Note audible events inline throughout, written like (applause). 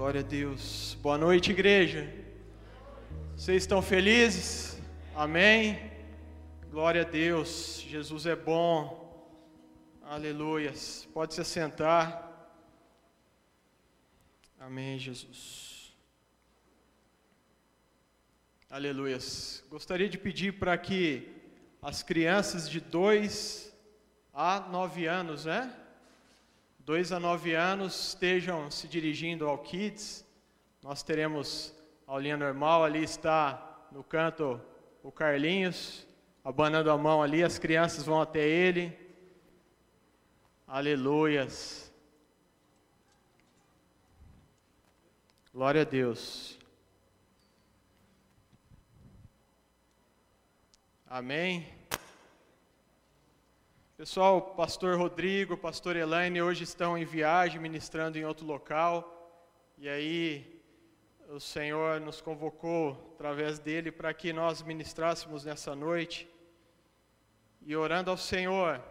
Glória a Deus. Boa noite, igreja. Vocês estão felizes? Amém? Glória a Deus. Jesus é bom. Aleluias. Pode se assentar. Amém, Jesus. Aleluias. Gostaria de pedir para que as crianças de 2 a 9 anos, né? 2 a 9 anos estejam se dirigindo ao Kids. Nós teremos aulinha normal, ali está no canto o Carlinhos, abanando a mão ali, as crianças vão até ele. Aleluias. Glória a Deus. Amém. Pessoal, pastor Rodrigo, pastor Elaine hoje estão em viagem, ministrando em outro local. E aí o Senhor nos convocou através dele para que nós ministrássemos nessa noite. E orando ao Senhor,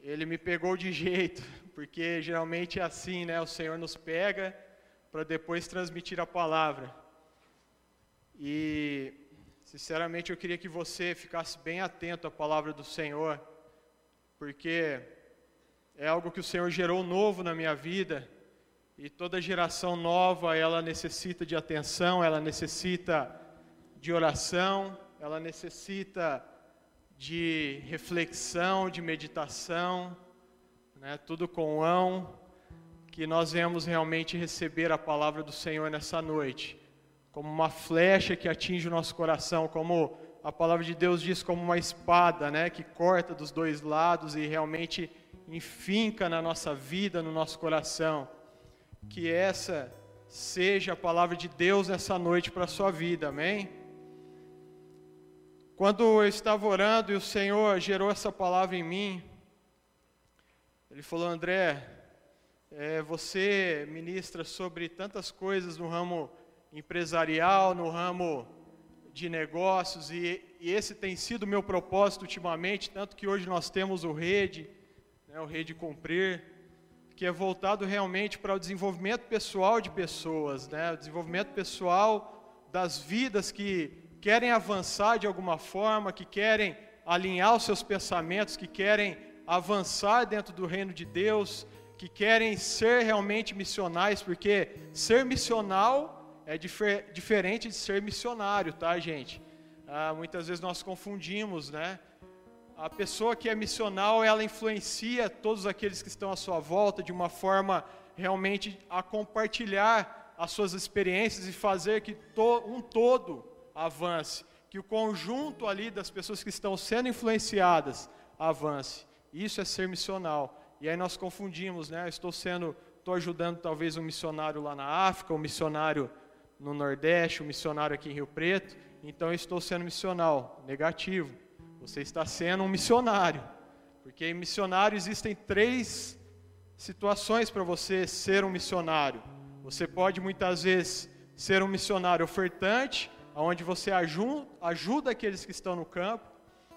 ele me pegou de (laughs) jeito, porque geralmente é assim, né? O Senhor nos pega para depois transmitir a palavra. E, sinceramente, eu queria que você ficasse bem atento à palavra do Senhor, porque é algo que o Senhor gerou novo na minha vida e toda geração nova, ela necessita de atenção, ela necessita de oração, ela necessita de reflexão, de meditação, né, tudo com ão, que nós venhamos realmente receber a palavra do Senhor nessa noite, como uma flecha que atinge o nosso coração, como a palavra de Deus diz, como uma espada, né, que corta dos dois lados e realmente enfinca na nossa vida, no nosso coração que essa seja a palavra de Deus nessa noite para a sua vida, amém? Quando eu estava orando e o Senhor gerou essa palavra em mim, Ele falou: André, é, você ministra sobre tantas coisas no ramo empresarial, no ramo de negócios, e, e esse tem sido o meu propósito ultimamente, tanto que hoje nós temos o Rede, né, o Rede Cumprir que é voltado realmente para o desenvolvimento pessoal de pessoas, né? o desenvolvimento pessoal das vidas que querem avançar de alguma forma, que querem alinhar os seus pensamentos, que querem avançar dentro do reino de Deus, que querem ser realmente missionais, porque ser missional é difer diferente de ser missionário, tá, gente? Ah, muitas vezes nós confundimos, né? a pessoa que é missional, ela influencia todos aqueles que estão à sua volta de uma forma realmente a compartilhar as suas experiências e fazer que to, um todo avance, que o conjunto ali das pessoas que estão sendo influenciadas avance. Isso é ser missional. E aí nós confundimos, né? Eu estou sendo, estou ajudando talvez um missionário lá na África, um missionário no Nordeste, um missionário aqui em Rio Preto. Então eu estou sendo missional, negativo. Você está sendo um missionário. Porque em missionário existem três situações para você ser um missionário. Você pode muitas vezes ser um missionário ofertante, onde você ajuda aqueles que estão no campo.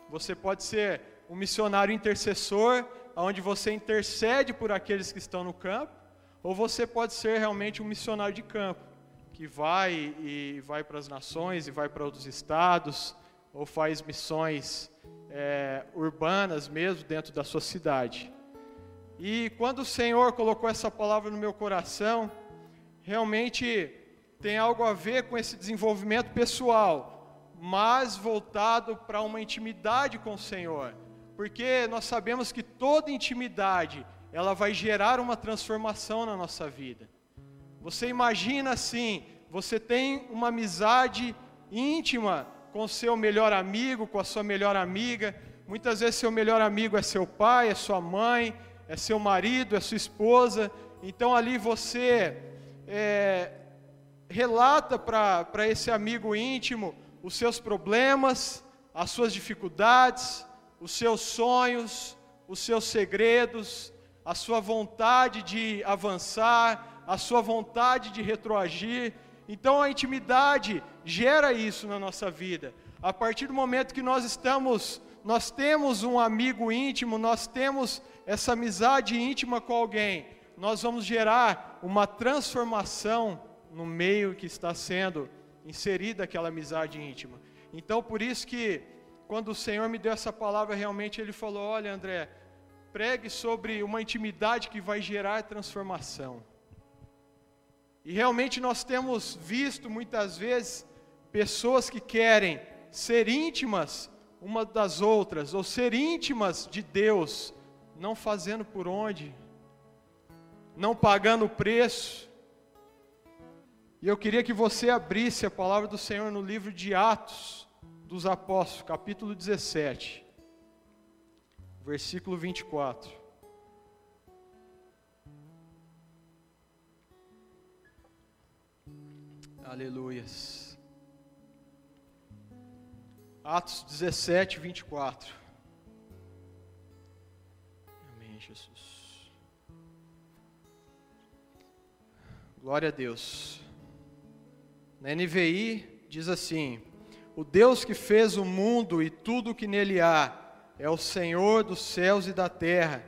Você pode ser um missionário intercessor, onde você intercede por aqueles que estão no campo. Ou você pode ser realmente um missionário de campo, que vai e vai para as nações e vai para outros estados, ou faz missões é, urbanas mesmo dentro da sua cidade. E quando o Senhor colocou essa palavra no meu coração, realmente tem algo a ver com esse desenvolvimento pessoal, mas voltado para uma intimidade com o Senhor. Porque nós sabemos que toda intimidade, ela vai gerar uma transformação na nossa vida. Você imagina assim, você tem uma amizade íntima com seu melhor amigo, com a sua melhor amiga. Muitas vezes seu melhor amigo é seu pai, é sua mãe, é seu marido, é sua esposa. Então ali você é, relata para esse amigo íntimo os seus problemas, as suas dificuldades, os seus sonhos, os seus segredos, a sua vontade de avançar, a sua vontade de retroagir. Então a intimidade gera isso na nossa vida. A partir do momento que nós estamos, nós temos um amigo íntimo, nós temos essa amizade íntima com alguém, nós vamos gerar uma transformação no meio que está sendo inserida aquela amizade íntima. Então, por isso que quando o Senhor me deu essa palavra, realmente ele falou: "Olha, André, pregue sobre uma intimidade que vai gerar transformação". E realmente nós temos visto muitas vezes pessoas que querem ser íntimas uma das outras, ou ser íntimas de Deus, não fazendo por onde, não pagando o preço. E eu queria que você abrisse a palavra do Senhor no livro de Atos dos Apóstolos, capítulo 17, versículo 24. Aleluias. Atos 17, 24. Amém, Jesus. Glória a Deus. Na NVI diz assim: O Deus que fez o mundo e tudo o que nele há é o Senhor dos céus e da terra,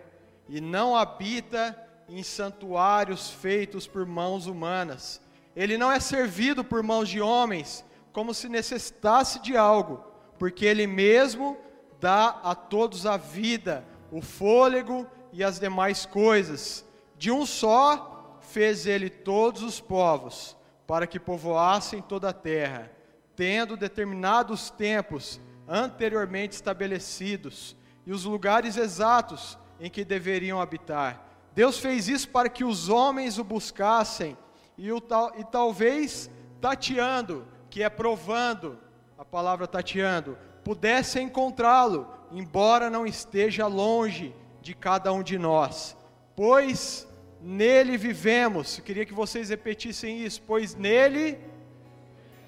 e não habita em santuários feitos por mãos humanas. Ele não é servido por mãos de homens, como se necessitasse de algo, porque Ele mesmo dá a todos a vida, o fôlego e as demais coisas. De um só fez Ele todos os povos para que povoassem toda a terra, tendo determinados tempos anteriormente estabelecidos e os lugares exatos em que deveriam habitar. Deus fez isso para que os homens o buscassem e, o, e talvez tateando, que é provando, a palavra tateando, pudessem encontrá-lo, embora não esteja longe de cada um de nós. Pois nele vivemos. Queria que vocês repetissem isso, pois nele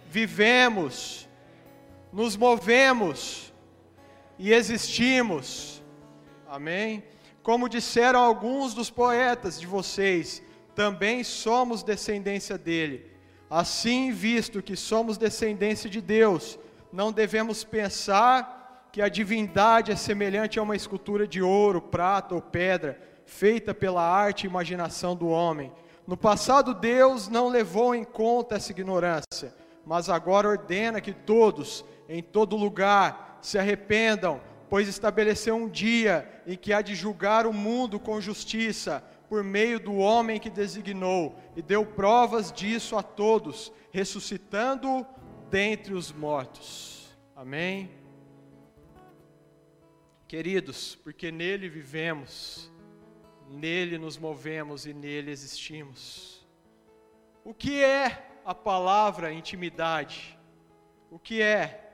vivemos, nos movemos e existimos. Amém? Como disseram alguns dos poetas de vocês, também somos descendência dele. Assim, visto que somos descendência de Deus, não devemos pensar que a divindade é semelhante a uma escultura de ouro, prata ou pedra feita pela arte e imaginação do homem. No passado, Deus não levou em conta essa ignorância, mas agora ordena que todos, em todo lugar, se arrependam, pois estabeleceu um dia em que há de julgar o mundo com justiça, por meio do homem que designou, e deu provas disso a todos, ressuscitando dentre os mortos. Amém? Queridos, porque nele vivemos, nele nos movemos e nele existimos. O que é a palavra intimidade? O que é?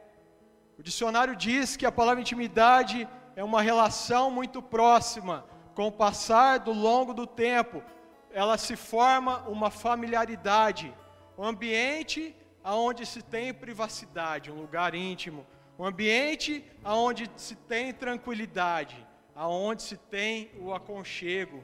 O dicionário diz que a palavra intimidade é uma relação muito próxima, com o passar do longo do tempo, ela se forma uma familiaridade, um ambiente aonde se tem privacidade, um lugar íntimo, um ambiente aonde se tem tranquilidade, aonde se tem o aconchego.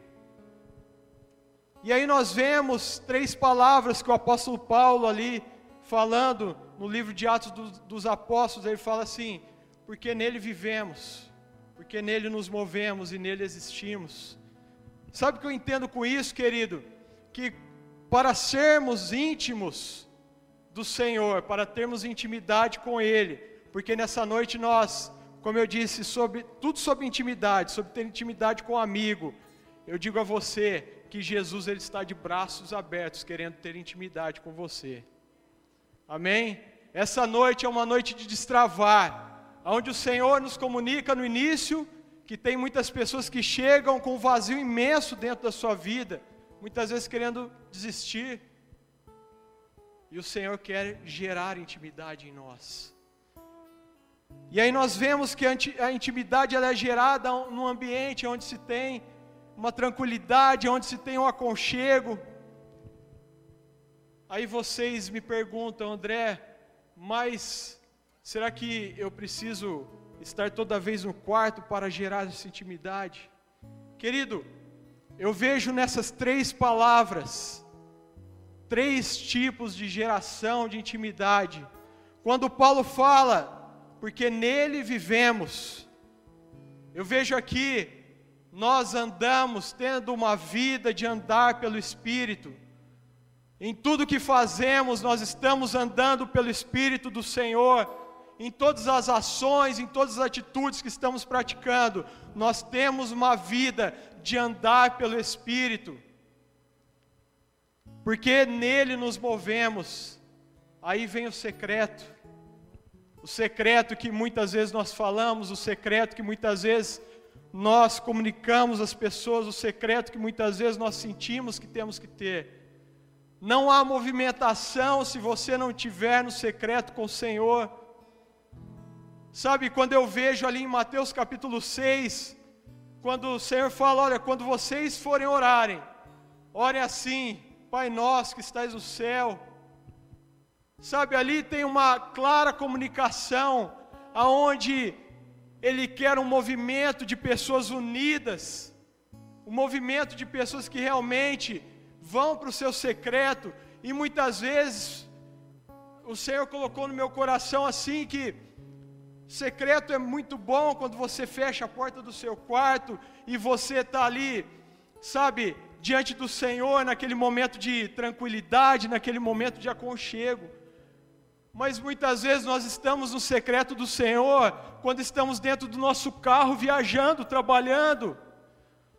E aí nós vemos três palavras que o apóstolo Paulo ali falando no livro de Atos dos, dos Apóstolos, ele fala assim: porque nele vivemos, porque nele nos movemos e nele existimos. Sabe o que eu entendo com isso, querido? Que para sermos íntimos do Senhor, para termos intimidade com Ele, porque nessa noite nós como eu disse, sobre tudo sobre intimidade, sobre ter intimidade com um amigo. Eu digo a você que Jesus ele está de braços abertos, querendo ter intimidade com você. Amém? Essa noite é uma noite de destravar, onde o Senhor nos comunica no início que tem muitas pessoas que chegam com um vazio imenso dentro da sua vida, muitas vezes querendo desistir. E o Senhor quer gerar intimidade em nós. E aí nós vemos que a intimidade ela é gerada num ambiente onde se tem uma tranquilidade, onde se tem um aconchego. Aí vocês me perguntam, André, mas será que eu preciso estar toda vez no quarto para gerar essa intimidade? Querido, eu vejo nessas três palavras três tipos de geração de intimidade. Quando Paulo fala porque nele vivemos. Eu vejo aqui nós andamos tendo uma vida de andar pelo Espírito. Em tudo que fazemos, nós estamos andando pelo Espírito do Senhor. Em todas as ações, em todas as atitudes que estamos praticando, nós temos uma vida de andar pelo Espírito. Porque nele nos movemos. Aí vem o secreto. O secreto que muitas vezes nós falamos, o secreto que muitas vezes nós comunicamos às pessoas o secreto que muitas vezes nós sentimos que temos que ter. Não há movimentação se você não tiver no secreto com o Senhor. Sabe, quando eu vejo ali em Mateus capítulo 6, quando o Senhor fala: Olha, quando vocês forem orarem, orem assim, Pai nosso que estás no céu. Sabe, ali tem uma clara comunicação, aonde ele quer um movimento de pessoas unidas, um movimento de pessoas que realmente vão para o seu secreto, e muitas vezes o Senhor colocou no meu coração assim que secreto é muito bom quando você fecha a porta do seu quarto e você está ali, sabe, diante do Senhor, naquele momento de tranquilidade, naquele momento de aconchego. Mas muitas vezes nós estamos no secreto do Senhor quando estamos dentro do nosso carro viajando, trabalhando.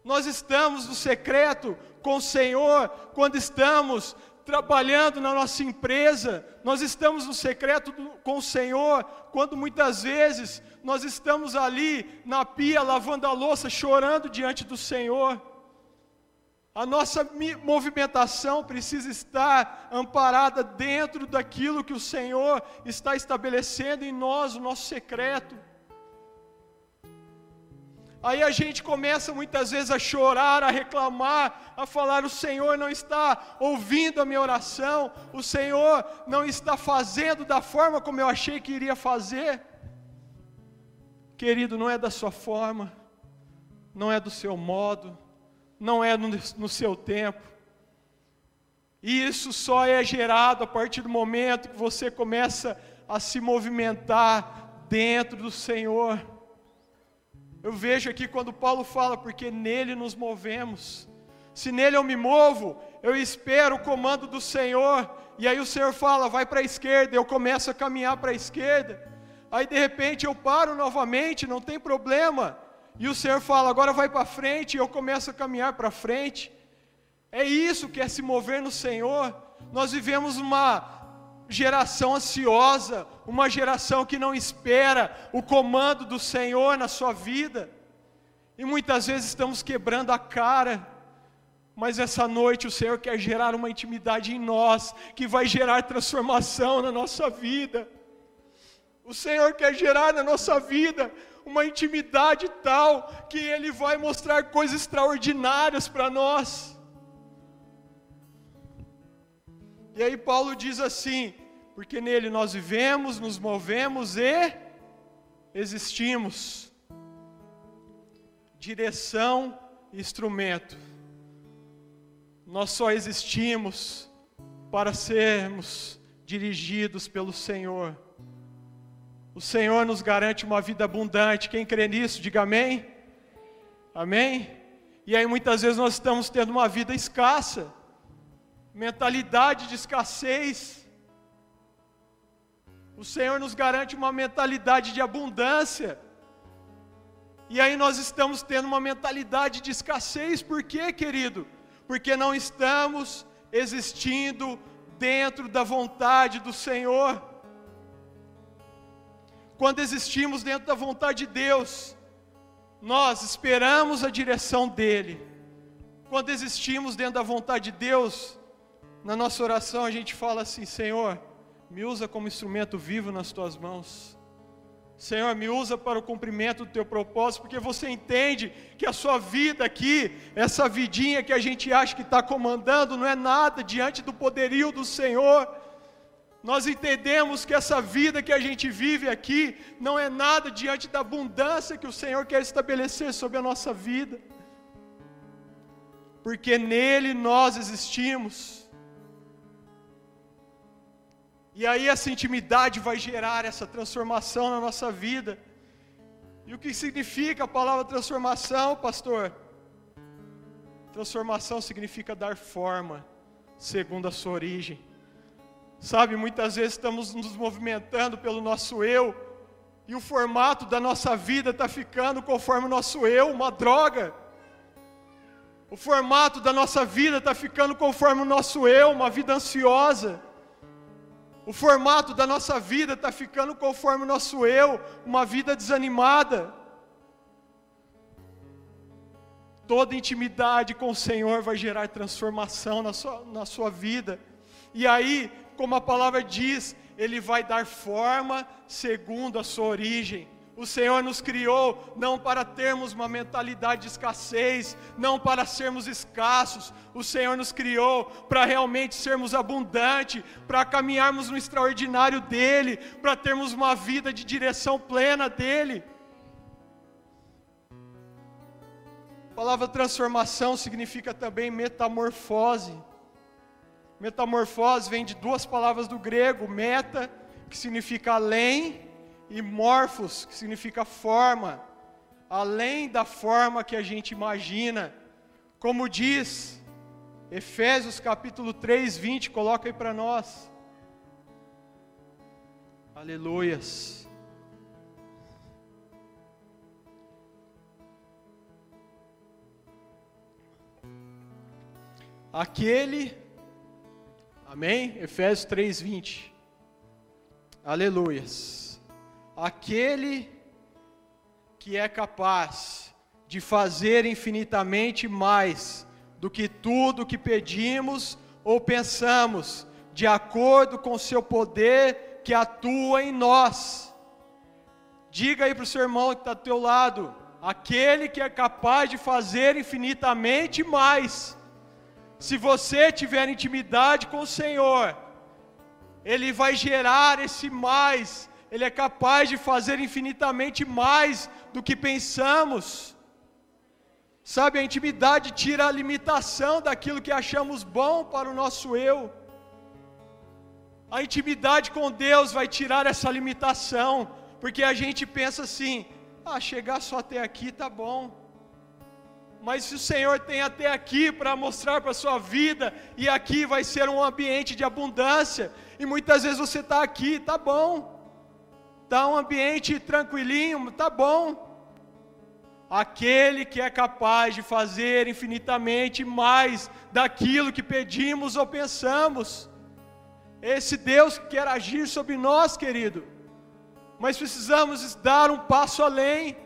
Nós estamos no secreto com o Senhor quando estamos trabalhando na nossa empresa. Nós estamos no secreto do, com o Senhor quando muitas vezes nós estamos ali na pia lavando a louça, chorando diante do Senhor. A nossa movimentação precisa estar amparada dentro daquilo que o Senhor está estabelecendo em nós, o nosso secreto. Aí a gente começa muitas vezes a chorar, a reclamar, a falar: o Senhor não está ouvindo a minha oração, o Senhor não está fazendo da forma como eu achei que iria fazer. Querido, não é da sua forma, não é do seu modo, não é no, no seu tempo. E isso só é gerado a partir do momento que você começa a se movimentar dentro do Senhor. Eu vejo aqui quando Paulo fala, porque nele nos movemos. Se nele eu me movo, eu espero o comando do Senhor. E aí o Senhor fala, vai para a esquerda, eu começo a caminhar para a esquerda. Aí de repente eu paro novamente, não tem problema. E o Senhor fala, agora vai para frente, e eu começo a caminhar para frente. É isso que é se mover no Senhor. Nós vivemos uma geração ansiosa, uma geração que não espera o comando do Senhor na sua vida. E muitas vezes estamos quebrando a cara. Mas essa noite o Senhor quer gerar uma intimidade em nós, que vai gerar transformação na nossa vida. O Senhor quer gerar na nossa vida uma intimidade tal que Ele vai mostrar coisas extraordinárias para nós. E aí Paulo diz assim: porque nele nós vivemos, nos movemos e existimos. Direção e instrumento. Nós só existimos para sermos dirigidos pelo Senhor. O Senhor nos garante uma vida abundante. Quem crê nisso, diga amém. Amém? E aí muitas vezes nós estamos tendo uma vida escassa, mentalidade de escassez. O Senhor nos garante uma mentalidade de abundância. E aí nós estamos tendo uma mentalidade de escassez, por quê, querido? Porque não estamos existindo dentro da vontade do Senhor quando existimos dentro da vontade de Deus, nós esperamos a direção dEle. Quando existimos dentro da vontade de Deus, na nossa oração a gente fala assim: Senhor, me usa como instrumento vivo nas tuas mãos. Senhor, me usa para o cumprimento do teu propósito, porque você entende que a sua vida aqui, essa vidinha que a gente acha que está comandando, não é nada diante do poderio do Senhor nós entendemos que essa vida que a gente vive aqui não é nada diante da abundância que o Senhor quer estabelecer sobre a nossa vida, porque nele nós existimos. E aí essa intimidade vai gerar essa transformação na nossa vida. E o que significa a palavra transformação, pastor? Transformação significa dar forma, segundo a sua origem. Sabe, muitas vezes estamos nos movimentando pelo nosso eu, e o formato da nossa vida está ficando conforme o nosso eu, uma droga. O formato da nossa vida está ficando conforme o nosso eu, uma vida ansiosa. O formato da nossa vida está ficando conforme o nosso eu, uma vida desanimada. Toda intimidade com o Senhor vai gerar transformação na sua, na sua vida. E aí, como a palavra diz, Ele vai dar forma segundo a sua origem. O Senhor nos criou não para termos uma mentalidade de escassez, não para sermos escassos. O Senhor nos criou para realmente sermos abundantes, para caminharmos no extraordinário dEle, para termos uma vida de direção plena dEle. A palavra transformação significa também metamorfose. Metamorfose vem de duas palavras do grego, meta, que significa além, e morfos, que significa forma, além da forma que a gente imagina. Como diz Efésios capítulo 3, 20, coloca aí para nós. Aleluias. Aquele, amém? Efésios 3, 20. Aleluias aquele que é capaz de fazer infinitamente mais do que tudo que pedimos ou pensamos, de acordo com o seu poder que atua em nós. Diga aí para o seu irmão que está ao teu lado, aquele que é capaz de fazer infinitamente mais. Se você tiver intimidade com o Senhor, Ele vai gerar esse mais ele é capaz de fazer infinitamente mais do que pensamos. Sabe, a intimidade tira a limitação daquilo que achamos bom para o nosso eu. A intimidade com Deus vai tirar essa limitação, porque a gente pensa assim: ah, chegar só até aqui tá bom. Mas se o Senhor tem até aqui para mostrar para a sua vida, e aqui vai ser um ambiente de abundância, e muitas vezes você está aqui, tá bom está um ambiente tranquilinho, tá bom. Aquele que é capaz de fazer infinitamente mais daquilo que pedimos ou pensamos. Esse Deus que quer agir sobre nós, querido. Mas precisamos dar um passo além.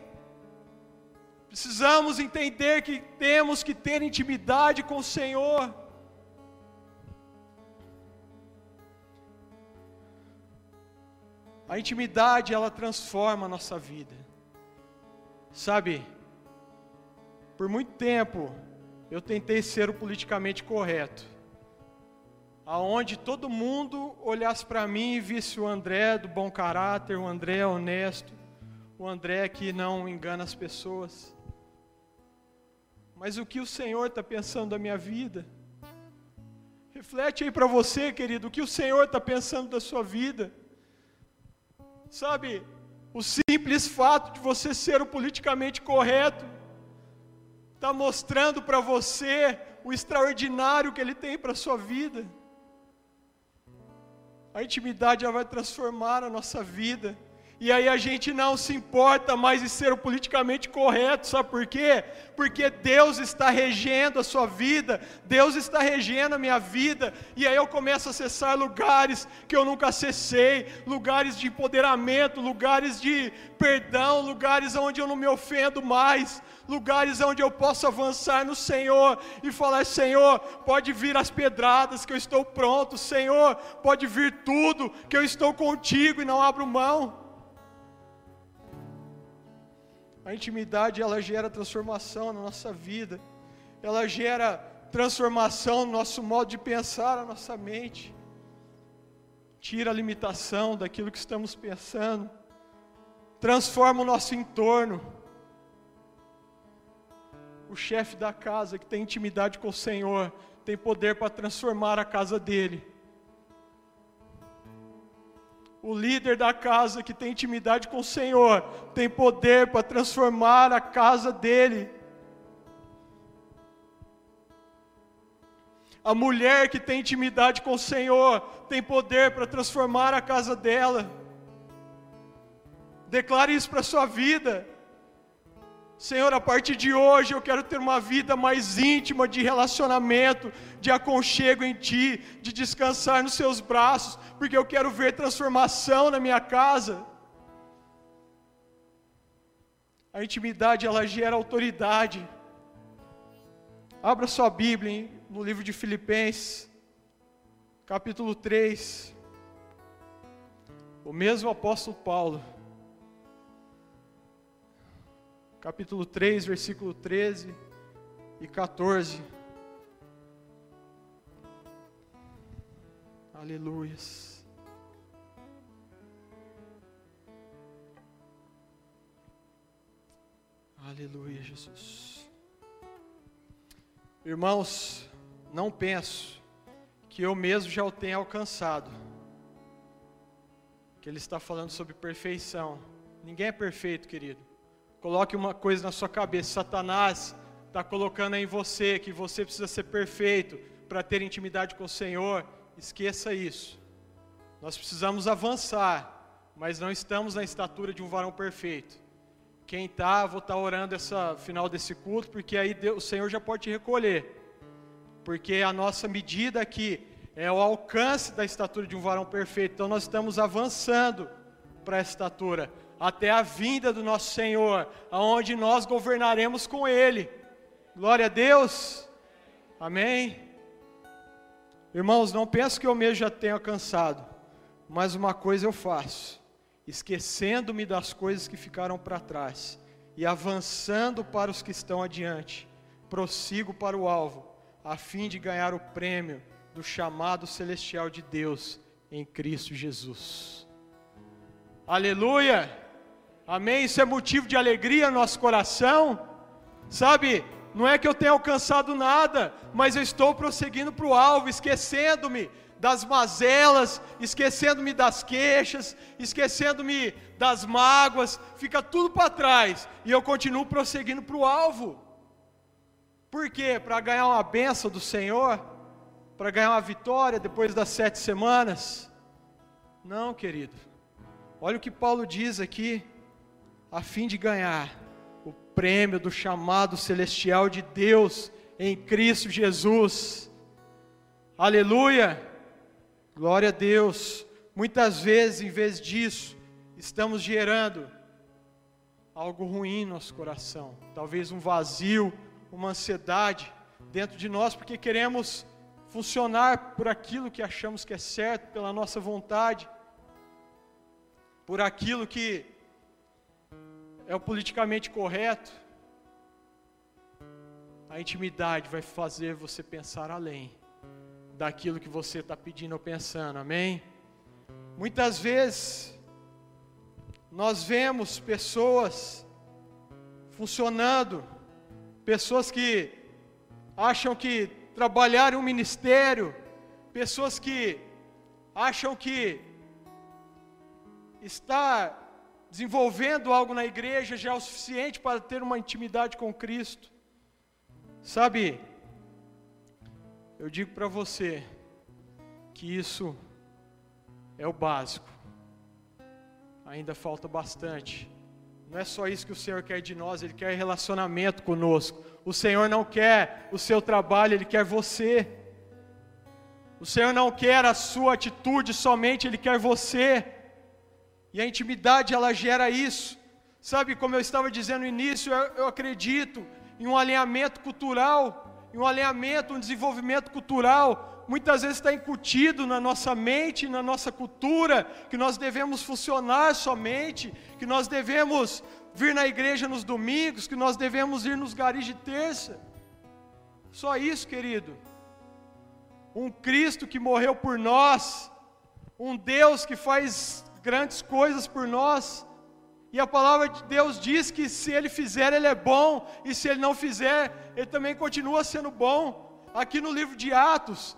Precisamos entender que temos que ter intimidade com o Senhor. A intimidade, ela transforma a nossa vida. Sabe, por muito tempo eu tentei ser o politicamente correto. Aonde todo mundo olhasse para mim e visse o André do bom caráter, o André honesto, o André que não engana as pessoas. Mas o que o Senhor está pensando da minha vida? Reflete aí para você, querido, o que o Senhor está pensando da sua vida. Sabe, o simples fato de você ser o politicamente correto está mostrando para você o extraordinário que Ele tem para a sua vida. A intimidade já vai transformar a nossa vida. E aí a gente não se importa mais em ser o politicamente correto, sabe por quê? Porque Deus está regendo a sua vida, Deus está regendo a minha vida, e aí eu começo a acessar lugares que eu nunca acessei, lugares de empoderamento, lugares de perdão, lugares onde eu não me ofendo mais, lugares onde eu posso avançar no Senhor e falar: Senhor, pode vir as pedradas que eu estou pronto, Senhor, pode vir tudo que eu estou contigo e não abro mão. A intimidade ela gera transformação na nossa vida. Ela gera transformação no nosso modo de pensar, na nossa mente. Tira a limitação daquilo que estamos pensando. Transforma o nosso entorno. O chefe da casa que tem intimidade com o Senhor tem poder para transformar a casa dele. O líder da casa que tem intimidade com o Senhor tem poder para transformar a casa dele. A mulher que tem intimidade com o Senhor tem poder para transformar a casa dela. Declare isso para a sua vida. Senhor, a partir de hoje eu quero ter uma vida mais íntima de relacionamento, de aconchego em Ti, de descansar nos Seus braços, porque eu quero ver transformação na minha casa. A intimidade ela gera autoridade. Abra sua Bíblia hein, no livro de Filipenses, capítulo 3. O mesmo apóstolo Paulo capítulo 3, versículo 13 e 14. Aleluias. Aleluia, Jesus. Irmãos, não penso que eu mesmo já o tenha alcançado. Que ele está falando sobre perfeição. Ninguém é perfeito, querido. Coloque uma coisa na sua cabeça: Satanás está colocando em você que você precisa ser perfeito para ter intimidade com o Senhor. Esqueça isso. Nós precisamos avançar, mas não estamos na estatura de um varão perfeito. Quem está, vou estar tá orando essa final desse culto, porque aí Deus, o Senhor já pode te recolher. Porque a nossa medida aqui é o alcance da estatura de um varão perfeito. Então nós estamos avançando para essa estatura até a vinda do nosso Senhor, aonde nós governaremos com Ele. Glória a Deus. Amém. Irmãos, não penso que eu mesmo já tenha alcançado, mas uma coisa eu faço, esquecendo-me das coisas que ficaram para trás e avançando para os que estão adiante, prossigo para o alvo, a fim de ganhar o prêmio do chamado celestial de Deus em Cristo Jesus. Aleluia! Amém? Isso é motivo de alegria no nosso coração. Sabe, não é que eu tenha alcançado nada, mas eu estou prosseguindo para o alvo, esquecendo-me das mazelas, esquecendo-me das queixas, esquecendo-me das mágoas, fica tudo para trás e eu continuo prosseguindo para o alvo. Por quê? Para ganhar uma benção do Senhor? Para ganhar uma vitória depois das sete semanas? Não, querido. Olha o que Paulo diz aqui a fim de ganhar o prêmio do chamado celestial de Deus em Cristo Jesus. Aleluia! Glória a Deus. Muitas vezes, em vez disso, estamos gerando algo ruim no nosso coração, talvez um vazio, uma ansiedade dentro de nós, porque queremos funcionar por aquilo que achamos que é certo, pela nossa vontade, por aquilo que é o politicamente correto, a intimidade vai fazer você pensar além daquilo que você está pedindo ou pensando, amém? Muitas vezes, nós vemos pessoas funcionando, pessoas que acham que trabalhar um ministério, pessoas que acham que estar desenvolvendo algo na igreja já é o suficiente para ter uma intimidade com Cristo. Sabe, eu digo para você que isso é o básico. Ainda falta bastante. Não é só isso que o Senhor quer de nós, Ele quer relacionamento conosco. O Senhor não quer o seu trabalho, Ele quer você. O Senhor não quer a sua atitude somente, Ele quer você. E a intimidade ela gera isso. Sabe, como eu estava dizendo no início, eu, eu acredito em um alinhamento cultural, em um alinhamento, um desenvolvimento cultural. Muitas vezes está incutido na nossa mente, na nossa cultura, que nós devemos funcionar somente, que nós devemos vir na igreja nos domingos, que nós devemos ir nos garis de terça. Só isso, querido. Um Cristo que morreu por nós, um Deus que faz grandes coisas por nós. E a palavra de Deus diz que se ele fizer, ele é bom, e se ele não fizer, ele também continua sendo bom. Aqui no livro de Atos,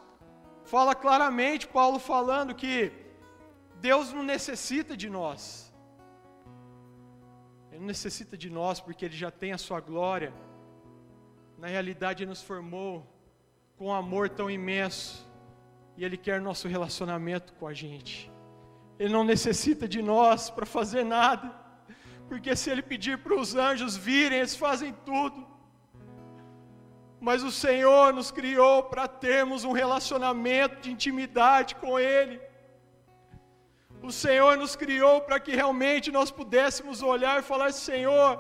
fala claramente, Paulo falando que Deus não necessita de nós. Ele não necessita de nós porque Ele já tem a sua glória. Na realidade, Ele nos formou com um amor tão imenso e Ele quer nosso relacionamento com a gente. Ele não necessita de nós para fazer nada, porque se Ele pedir para os anjos virem, eles fazem tudo. Mas o Senhor nos criou para termos um relacionamento de intimidade com Ele. O Senhor nos criou para que realmente nós pudéssemos olhar e falar: Senhor,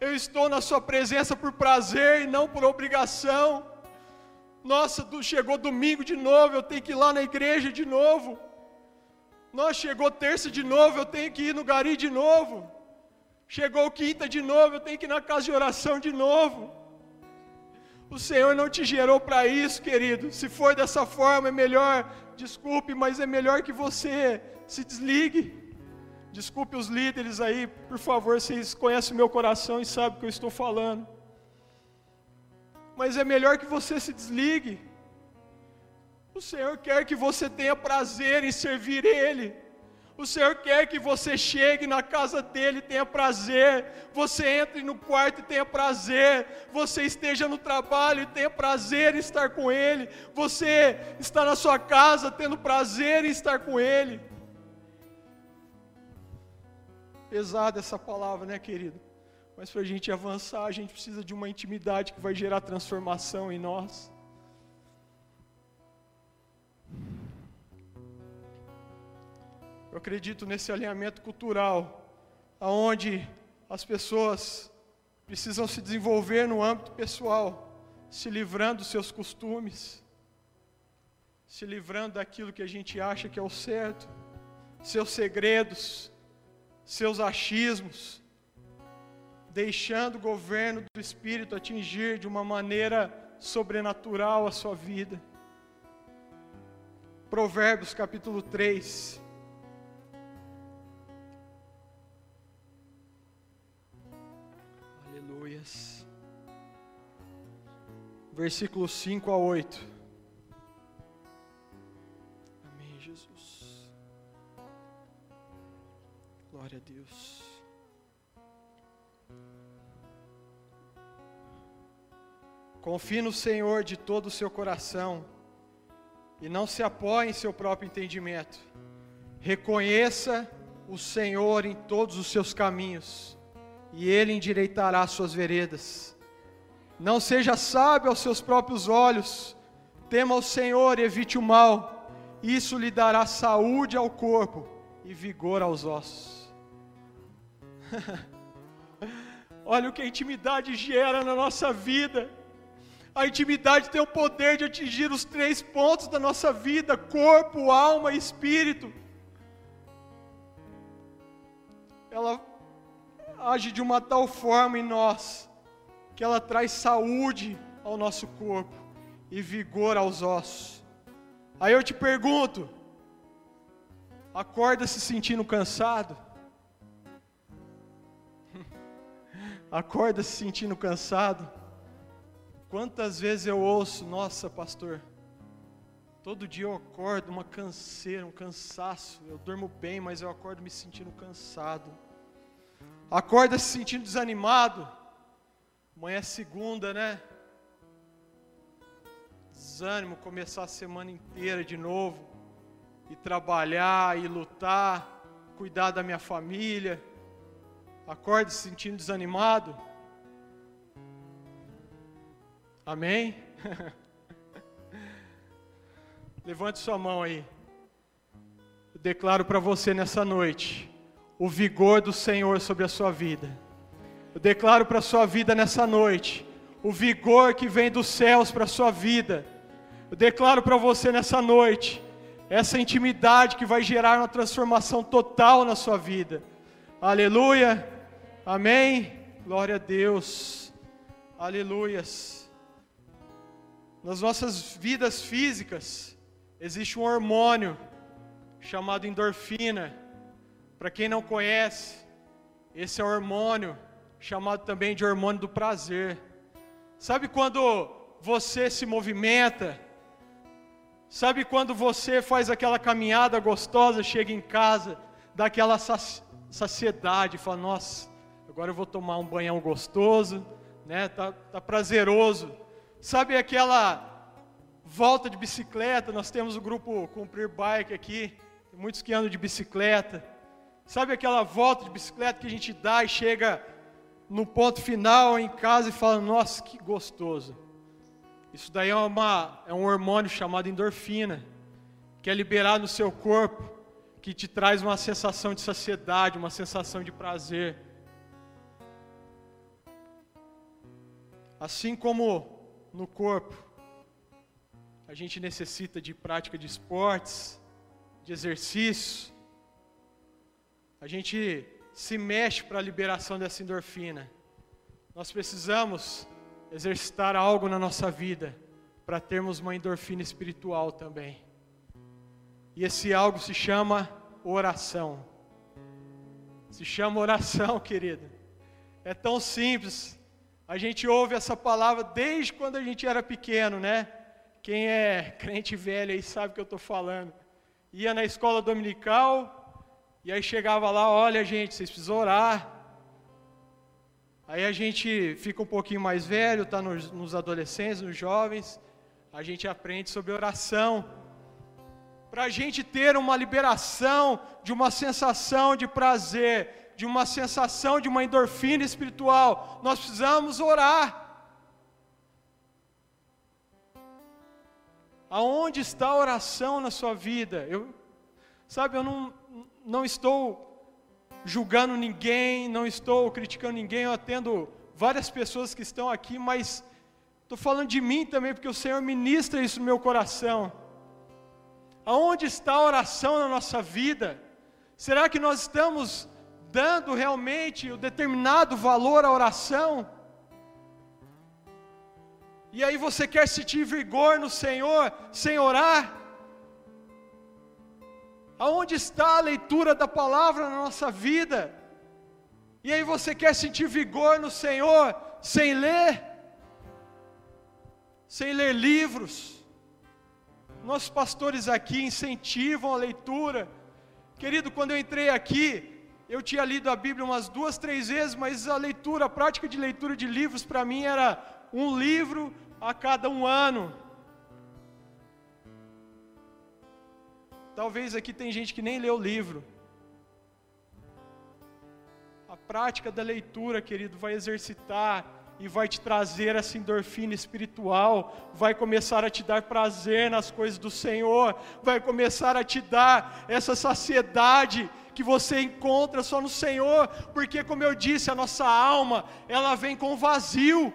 eu estou na Sua presença por prazer e não por obrigação. Nossa, chegou domingo de novo, eu tenho que ir lá na igreja de novo. Nossa, chegou terça de novo, eu tenho que ir no gari de novo. Chegou quinta de novo, eu tenho que ir na casa de oração de novo. O Senhor não te gerou para isso, querido. Se for dessa forma, é melhor, desculpe, mas é melhor que você se desligue. Desculpe os líderes aí, por favor, vocês conhecem o meu coração e sabem o que eu estou falando. Mas é melhor que você se desligue. O Senhor quer que você tenha prazer em servir Ele. O Senhor quer que você chegue na casa dele e tenha prazer. Você entre no quarto e tenha prazer. Você esteja no trabalho e tenha prazer em estar com Ele. Você está na sua casa tendo prazer em estar com Ele. Pesada essa palavra, né, querido? Mas para a gente avançar, a gente precisa de uma intimidade que vai gerar transformação em nós. Eu acredito nesse alinhamento cultural, aonde as pessoas precisam se desenvolver no âmbito pessoal, se livrando dos seus costumes, se livrando daquilo que a gente acha que é o certo, seus segredos, seus achismos, deixando o governo do Espírito atingir de uma maneira sobrenatural a sua vida. Provérbios capítulo 3. Aleluias. Versículos 5 a 8. Glória a Deus. Confie no Senhor de todo o seu coração e não se apoie em seu próprio entendimento. Reconheça o Senhor em todos os seus caminhos e Ele endireitará suas veredas. Não seja sábio aos seus próprios olhos, tema o Senhor e evite o mal, isso lhe dará saúde ao corpo e vigor aos ossos. (laughs) Olha o que a intimidade gera na nossa vida. A intimidade tem o poder de atingir os três pontos da nossa vida: corpo, alma e espírito. Ela age de uma tal forma em nós que ela traz saúde ao nosso corpo e vigor aos ossos. Aí eu te pergunto: acorda se sentindo cansado? (laughs) acorda se sentindo cansado. Quantas vezes eu ouço, nossa, pastor, todo dia eu acordo uma canseira, um cansaço. Eu durmo bem, mas eu acordo me sentindo cansado. Acorda se sentindo desanimado. Amanhã é segunda, né? Desânimo, começar a semana inteira de novo. E trabalhar, e lutar, cuidar da minha família Acorde se sentindo desanimado. Amém? (laughs) Levante sua mão aí. Eu declaro para você nessa noite o vigor do Senhor sobre a sua vida. Eu declaro para a sua vida nessa noite o vigor que vem dos céus para a sua vida. Eu declaro para você nessa noite essa intimidade que vai gerar uma transformação total na sua vida. Aleluia. Amém. Glória a Deus. Aleluias. Nas nossas vidas físicas existe um hormônio chamado endorfina. Para quem não conhece, esse é o hormônio chamado também de hormônio do prazer. Sabe quando você se movimenta, Sabe quando você faz aquela caminhada gostosa, chega em casa, dá aquela saciedade, fala, nossa, agora eu vou tomar um banhão gostoso, né? Tá, tá prazeroso. Sabe aquela volta de bicicleta? Nós temos o grupo Cumprir Bike aqui, muitos que andam de bicicleta. Sabe aquela volta de bicicleta que a gente dá e chega no ponto final em casa e fala: Nossa, que gostoso. Isso daí é, uma, é um hormônio chamado endorfina, que é liberado no seu corpo, que te traz uma sensação de saciedade, uma sensação de prazer. Assim como no corpo, a gente necessita de prática de esportes, de exercício, a gente se mexe para a liberação dessa endorfina. Nós precisamos exercitar algo na nossa vida para termos uma endorfina espiritual também. E esse algo se chama oração. Se chama oração, (laughs) querido. É tão simples. A gente ouve essa palavra desde quando a gente era pequeno, né? Quem é crente velho aí sabe o que eu estou falando. Ia na escola dominical, e aí chegava lá, olha gente, vocês precisam orar. Aí a gente fica um pouquinho mais velho, está nos, nos adolescentes, nos jovens, a gente aprende sobre oração. Para a gente ter uma liberação de uma sensação de prazer, de uma sensação de uma endorfina espiritual, nós precisamos orar. Aonde está a oração na sua vida? Eu, sabe, eu não, não estou julgando ninguém, não estou criticando ninguém, eu atendo várias pessoas que estão aqui, mas estou falando de mim também, porque o Senhor ministra isso no meu coração. Aonde está a oração na nossa vida? Será que nós estamos dando realmente o determinado valor à oração? E aí você quer sentir vigor no Senhor sem orar? Aonde está a leitura da palavra na nossa vida? E aí você quer sentir vigor no Senhor sem ler? Sem ler livros? Nossos pastores aqui incentivam a leitura. Querido, quando eu entrei aqui, eu tinha lido a Bíblia umas duas, três vezes, mas a leitura, a prática de leitura de livros para mim era um livro a cada um ano. Talvez aqui tem gente que nem leu o livro. A prática da leitura, querido, vai exercitar e vai te trazer essa endorfina espiritual, vai começar a te dar prazer nas coisas do Senhor, vai começar a te dar essa saciedade que você encontra só no Senhor, porque como eu disse, a nossa alma, ela vem com vazio.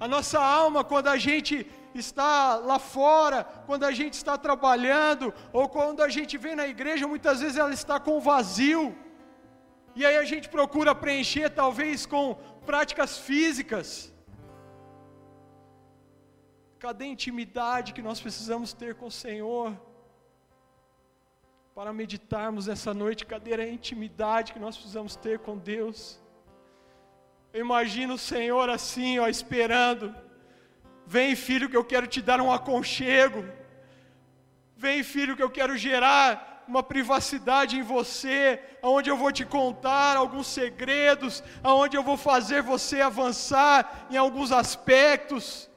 A nossa alma, quando a gente está lá fora, quando a gente está trabalhando, ou quando a gente vem na igreja, muitas vezes ela está com vazio. E aí a gente procura preencher, talvez com práticas físicas. Cadê a intimidade que nós precisamos ter com o Senhor? Para meditarmos essa noite, cadê a intimidade que nós precisamos ter com Deus? Eu imagino o Senhor assim, ó, esperando Vem, filho, que eu quero te dar um aconchego. Vem, filho, que eu quero gerar uma privacidade em você, aonde eu vou te contar alguns segredos, aonde eu vou fazer você avançar em alguns aspectos.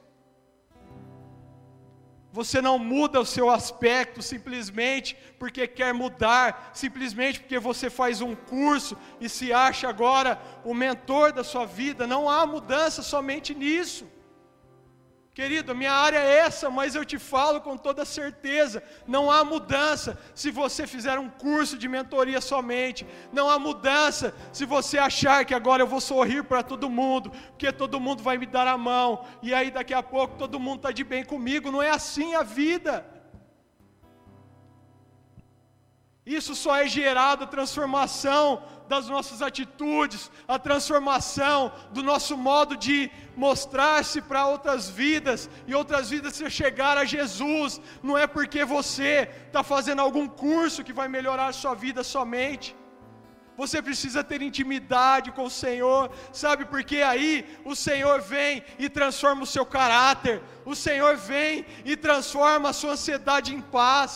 Você não muda o seu aspecto simplesmente porque quer mudar, simplesmente porque você faz um curso e se acha agora o mentor da sua vida. Não há mudança somente nisso. Querido, minha área é essa, mas eu te falo com toda certeza: não há mudança se você fizer um curso de mentoria somente, não há mudança se você achar que agora eu vou sorrir para todo mundo, porque todo mundo vai me dar a mão, e aí daqui a pouco todo mundo está de bem comigo, não é assim a vida. Isso só é gerado transformação das nossas atitudes, a transformação do nosso modo de mostrar-se para outras vidas e outras vidas se chegar a Jesus. Não é porque você está fazendo algum curso que vai melhorar a sua vida somente. Você precisa ter intimidade com o Senhor, sabe? Porque aí o Senhor vem e transforma o seu caráter, o Senhor vem e transforma a sua ansiedade em paz,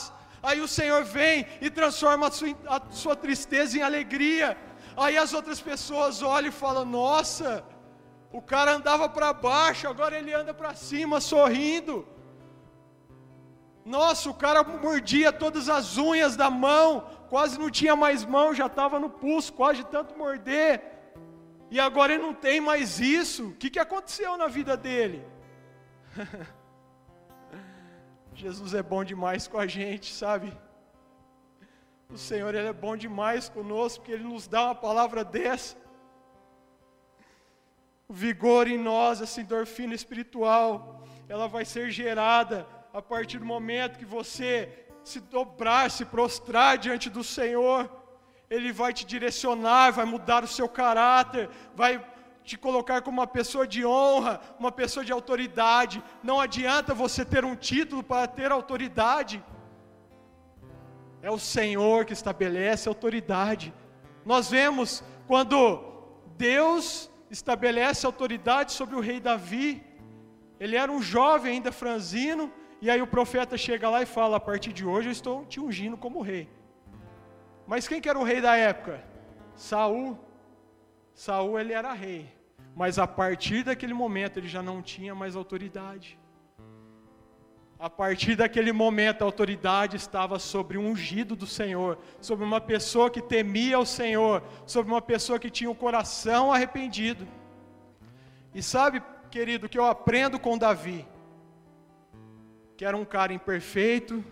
aí o Senhor vem e transforma a sua, a sua tristeza em alegria. Aí as outras pessoas olham e falam: Nossa, o cara andava para baixo, agora ele anda para cima sorrindo. Nossa, o cara mordia todas as unhas da mão, quase não tinha mais mão, já estava no pulso, quase tanto morder. E agora ele não tem mais isso. O que, que aconteceu na vida dele? (laughs) Jesus é bom demais com a gente, sabe? O Senhor ele é bom demais conosco, porque Ele nos dá uma palavra dessa. O vigor em nós, essa endorfina espiritual, ela vai ser gerada a partir do momento que você se dobrar, se prostrar diante do Senhor, Ele vai te direcionar, vai mudar o seu caráter, vai te colocar como uma pessoa de honra, uma pessoa de autoridade. Não adianta você ter um título para ter autoridade. É o Senhor que estabelece a autoridade. Nós vemos quando Deus estabelece autoridade sobre o rei Davi. Ele era um jovem ainda franzino, e aí o profeta chega lá e fala: A partir de hoje eu estou te ungindo como rei. Mas quem que era o rei da época? Saul. Saul ele era rei, mas a partir daquele momento ele já não tinha mais autoridade. A partir daquele momento a autoridade estava sobre um ungido do Senhor, sobre uma pessoa que temia o Senhor, sobre uma pessoa que tinha o coração arrependido. E sabe, querido, que eu aprendo com Davi? que era um cara imperfeito,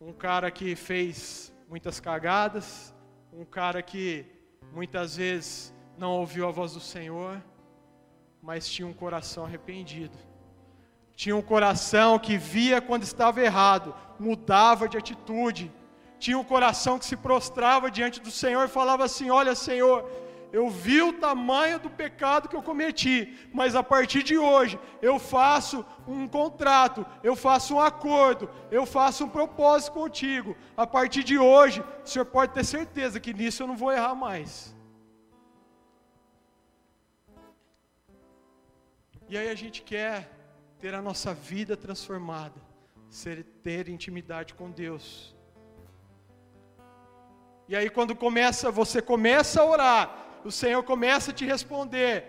um cara que fez muitas cagadas, um cara que muitas vezes não ouviu a voz do Senhor, mas tinha um coração arrependido. Tinha um coração que via quando estava errado, mudava de atitude. Tinha um coração que se prostrava diante do Senhor e falava assim: Olha, Senhor, eu vi o tamanho do pecado que eu cometi, mas a partir de hoje eu faço um contrato, eu faço um acordo, eu faço um propósito contigo. A partir de hoje, o senhor pode ter certeza que nisso eu não vou errar mais. E aí a gente quer ter a nossa vida transformada, ser, ter intimidade com Deus. E aí quando começa, você começa a orar, o Senhor começa a te responder.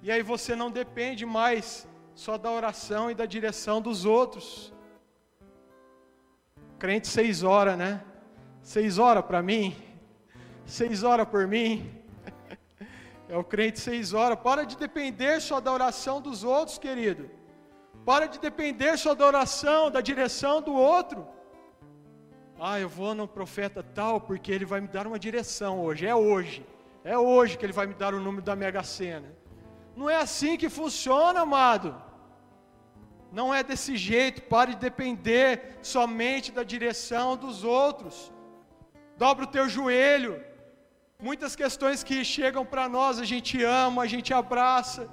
E aí você não depende mais só da oração e da direção dos outros. Crente seis horas, né? Seis horas para mim, seis horas por mim. É o crente seis horas. Para de depender só da oração dos outros, querido. Para de depender só da oração, da direção do outro. Ah, eu vou no profeta tal porque ele vai me dar uma direção hoje. É hoje. É hoje que ele vai me dar o número da Mega Sena. Não é assim que funciona, amado. Não é desse jeito. Pare de depender somente da direção dos outros. Dobra o teu joelho. Muitas questões que chegam para nós, a gente ama, a gente abraça,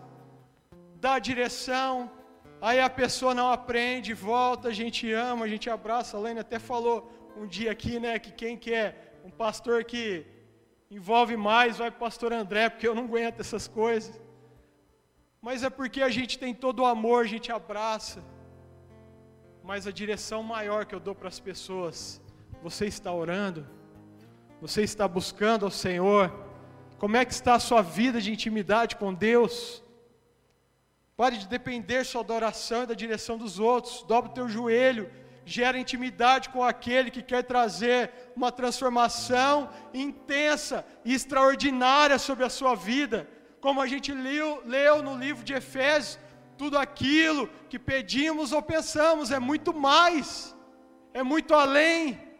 dá direção, aí a pessoa não aprende, volta, a gente ama, a gente abraça. A Lene até falou um dia aqui, né, que quem quer um pastor que envolve mais, vai para o pastor André, porque eu não aguento essas coisas. Mas é porque a gente tem todo o amor, a gente abraça. Mas a direção maior que eu dou para as pessoas, você está orando? Você está buscando ao Senhor? Como é que está a sua vida de intimidade com Deus? Pare de depender só da oração e da direção dos outros. Dobre o teu joelho gera intimidade com aquele que quer trazer uma transformação intensa e extraordinária sobre a sua vida. Como a gente leu, leu no livro de Efésios, tudo aquilo que pedimos ou pensamos é muito mais, é muito além.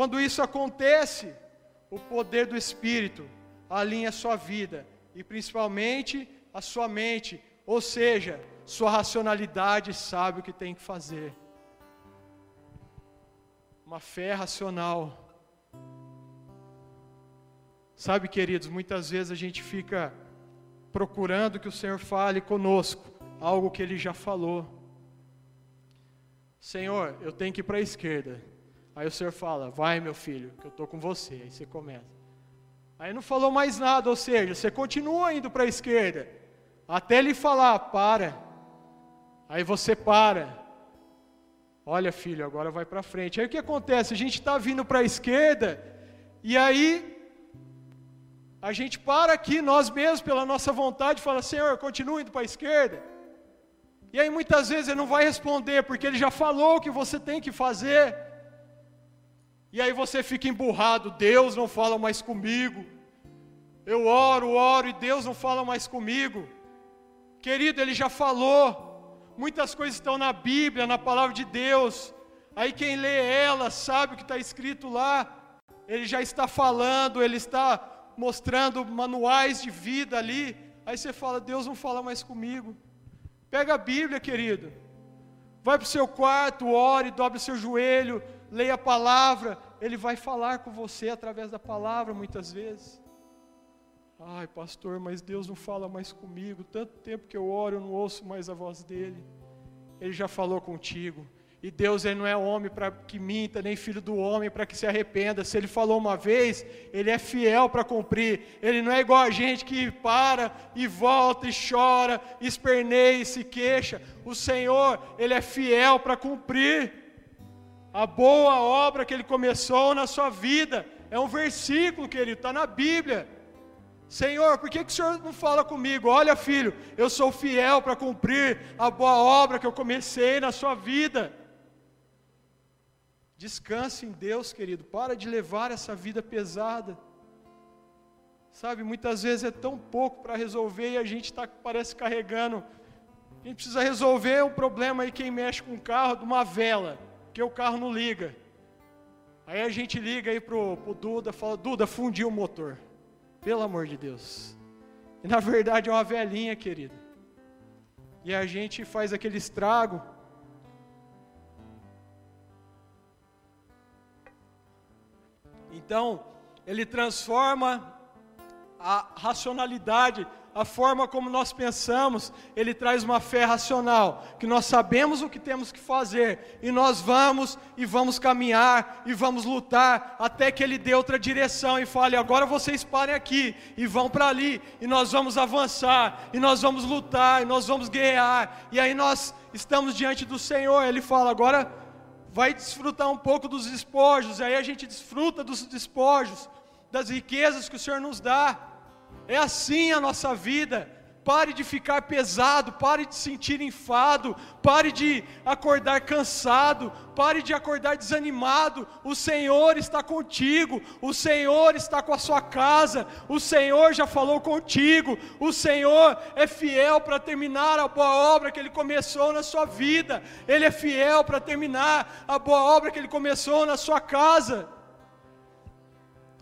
Quando isso acontece, o poder do Espírito alinha a sua vida e principalmente a sua mente, ou seja, sua racionalidade sabe o que tem que fazer. Uma fé racional. Sabe, queridos, muitas vezes a gente fica procurando que o Senhor fale conosco algo que ele já falou. Senhor, eu tenho que ir para a esquerda. Aí o Senhor fala: Vai, meu filho, que eu estou com você. Aí você começa. Aí não falou mais nada, ou seja, você continua indo para a esquerda, até ele falar: Para. Aí você para. Olha, filho, agora vai para frente. Aí o que acontece? A gente está vindo para a esquerda, e aí a gente para aqui, nós mesmos, pela nossa vontade, fala: Senhor, continua indo para a esquerda. E aí muitas vezes ele não vai responder, porque ele já falou o que você tem que fazer. E aí você fica emburrado, Deus não fala mais comigo. Eu oro, oro e Deus não fala mais comigo. Querido, ele já falou. Muitas coisas estão na Bíblia, na palavra de Deus. Aí quem lê ela sabe o que está escrito lá. Ele já está falando, ele está mostrando manuais de vida ali. Aí você fala, Deus não fala mais comigo. Pega a Bíblia, querido. Vai para o seu quarto, ore, dobre o seu joelho, leia a palavra. Ele vai falar com você através da palavra muitas vezes. Ai, pastor, mas Deus não fala mais comigo. Tanto tempo que eu oro, eu não ouço mais a voz dele. Ele já falou contigo. E Deus ele não é homem para que minta, nem filho do homem para que se arrependa. Se ele falou uma vez, ele é fiel para cumprir. Ele não é igual a gente que para e volta e chora, esperneia e se queixa. O Senhor, ele é fiel para cumprir a boa obra que ele começou na sua vida. É um versículo, querido, está na Bíblia. Senhor, por que, que o Senhor não fala comigo? Olha, filho, eu sou fiel para cumprir a boa obra que eu comecei na sua vida. Descanse em Deus, querido. Para de levar essa vida pesada. Sabe, muitas vezes é tão pouco para resolver e a gente está, parece, carregando. A gente precisa resolver um problema aí, quem mexe com o carro, de uma vela, que o carro não liga. Aí a gente liga aí pro, pro Duda, fala, Duda, fundiu o motor. Pelo amor de Deus. E na verdade é uma velhinha, querido. E a gente faz aquele estrago. Então, ele transforma a racionalidade, a forma como nós pensamos, ele traz uma fé racional, que nós sabemos o que temos que fazer, e nós vamos e vamos caminhar e vamos lutar até que ele dê outra direção e fale: agora vocês parem aqui e vão para ali, e nós vamos avançar, e nós vamos lutar, e nós vamos guerrear, e aí nós estamos diante do Senhor, ele fala: agora vai desfrutar um pouco dos despojos, e aí a gente desfruta dos despojos, das riquezas que o Senhor nos dá. É assim a nossa vida. Pare de ficar pesado, pare de sentir enfado, pare de acordar cansado, pare de acordar desanimado. O Senhor está contigo, o Senhor está com a sua casa, o Senhor já falou contigo, o Senhor é fiel para terminar a boa obra que Ele começou na sua vida, Ele é fiel para terminar a boa obra que Ele começou na sua casa.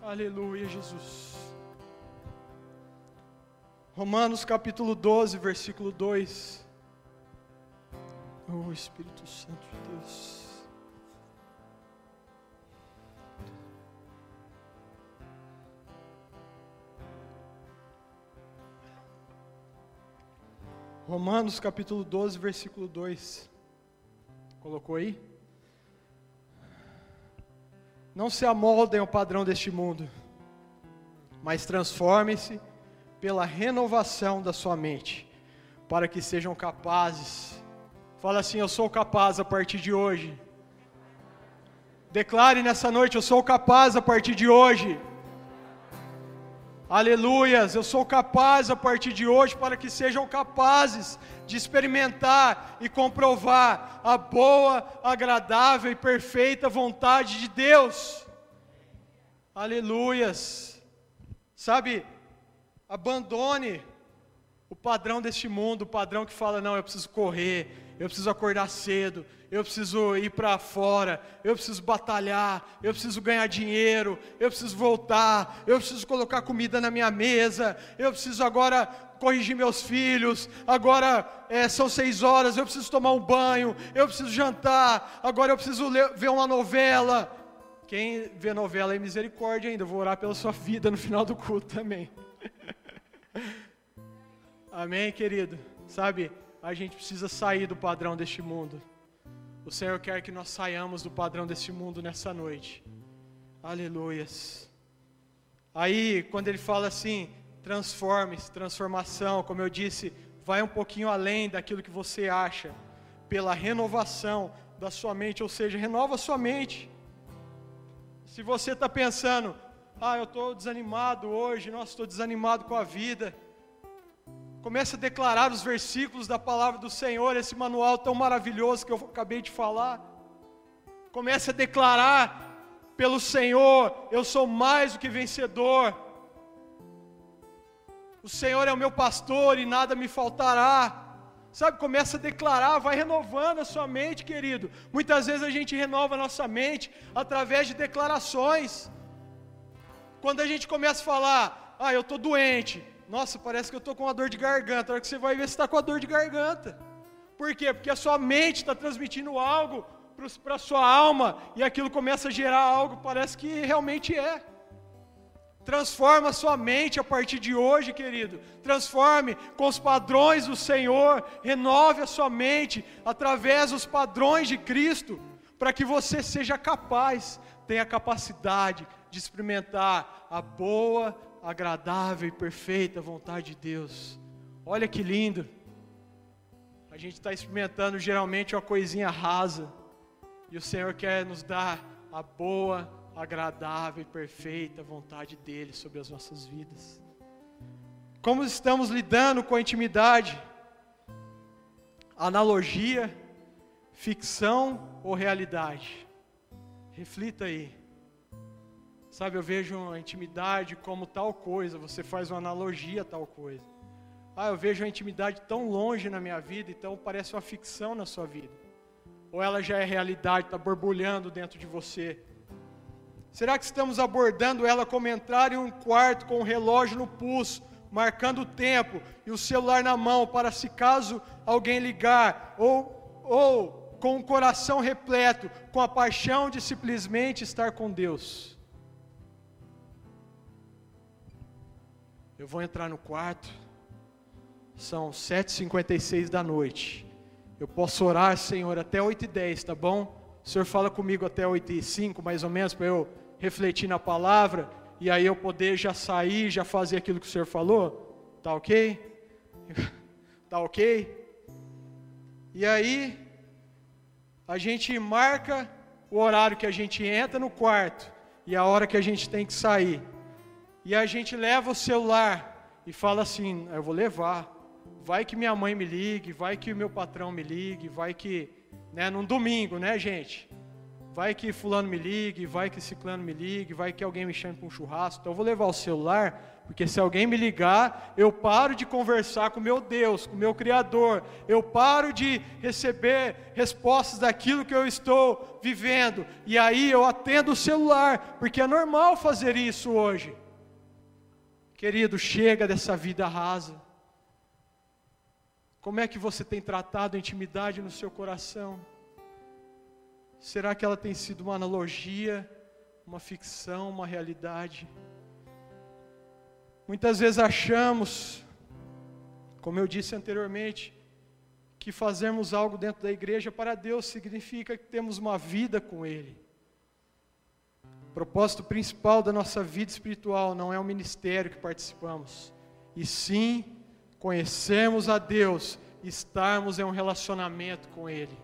Aleluia, Jesus. Romanos capítulo 12, versículo 2. Oh Espírito Santo de Deus. Romanos capítulo 12, versículo 2. Colocou aí? Não se amoldem ao padrão deste mundo, mas transformem-se pela renovação da sua mente, para que sejam capazes. Fala assim: Eu sou capaz a partir de hoje. Declare nessa noite: Eu sou capaz a partir de hoje. Aleluias, eu sou capaz a partir de hoje para que sejam capazes de experimentar e comprovar a boa, agradável e perfeita vontade de Deus. Aleluias. Sabe, Abandone o padrão deste mundo, o padrão que fala: não, eu preciso correr, eu preciso acordar cedo, eu preciso ir para fora, eu preciso batalhar, eu preciso ganhar dinheiro, eu preciso voltar, eu preciso colocar comida na minha mesa, eu preciso agora corrigir meus filhos, agora é, são seis horas, eu preciso tomar um banho, eu preciso jantar, agora eu preciso ler, ver uma novela. Quem vê novela é misericórdia ainda, eu vou orar pela sua vida no final do culto também. Amém, querido? Sabe, a gente precisa sair do padrão deste mundo. o Senhor quer que nós saiamos do padrão desse mundo nessa noite. Aleluias. Aí, quando ele fala assim, transforme-se, transformação, como eu disse, vai um pouquinho além daquilo que você acha, pela renovação da sua mente, ou seja, renova a sua mente. Se você está pensando, ah, eu estou desanimado hoje, nossa, estou desanimado com a vida. Comece a declarar os versículos da palavra do Senhor, esse manual tão maravilhoso que eu acabei de falar. Comece a declarar pelo Senhor, eu sou mais do que vencedor. O Senhor é o meu pastor e nada me faltará. Sabe, começa a declarar, vai renovando a sua mente, querido. Muitas vezes a gente renova a nossa mente através de declarações. Quando a gente começa a falar, ah, eu estou doente. Nossa, parece que eu estou com uma dor de garganta. A hora que você vai ver, você está com a dor de garganta. Por quê? Porque a sua mente está transmitindo algo para a sua alma e aquilo começa a gerar algo, parece que realmente é. Transforma a sua mente a partir de hoje, querido. Transforme com os padrões do Senhor. Renove a sua mente através dos padrões de Cristo, para que você seja capaz, tenha capacidade de experimentar a boa, agradável e perfeita vontade de Deus. Olha que lindo. A gente está experimentando geralmente uma coisinha rasa. E o Senhor quer nos dar a boa, agradável e perfeita vontade dEle sobre as nossas vidas. Como estamos lidando com a intimidade? Analogia, ficção ou realidade? Reflita aí. Sabe, eu vejo a intimidade como tal coisa, você faz uma analogia a tal coisa. Ah, eu vejo a intimidade tão longe na minha vida, então parece uma ficção na sua vida. Ou ela já é realidade, está borbulhando dentro de você? Será que estamos abordando ela como entrar em um quarto com o um relógio no pulso, marcando o tempo e o celular na mão para se caso alguém ligar, ou, ou com o coração repleto, com a paixão de simplesmente estar com Deus? Eu vou entrar no quarto, são 7h56 da noite. Eu posso orar, Senhor, até 8 e 10, tá bom? O Senhor fala comigo até 8 e 5, mais ou menos, para eu refletir na palavra e aí eu poder já sair, já fazer aquilo que o Senhor falou? Tá ok? (laughs) tá ok? E aí, a gente marca o horário que a gente entra no quarto e a hora que a gente tem que sair. E a gente leva o celular e fala assim: eu vou levar vai que minha mãe me ligue, vai que o meu patrão me ligue, vai que, né, num domingo, né, gente? Vai que fulano me ligue, vai que ciclano me ligue, vai que alguém me chame para um churrasco. Então eu vou levar o celular, porque se alguém me ligar, eu paro de conversar com meu Deus, com meu Criador. Eu paro de receber respostas daquilo que eu estou vivendo. E aí eu atendo o celular, porque é normal fazer isso hoje. Querido, chega dessa vida rasa. Como é que você tem tratado a intimidade no seu coração? Será que ela tem sido uma analogia, uma ficção, uma realidade? Muitas vezes achamos, como eu disse anteriormente, que fazermos algo dentro da igreja para Deus significa que temos uma vida com Ele. O propósito principal da nossa vida espiritual não é o ministério que participamos, e sim conhecermos a Deus, estarmos em um relacionamento com Ele.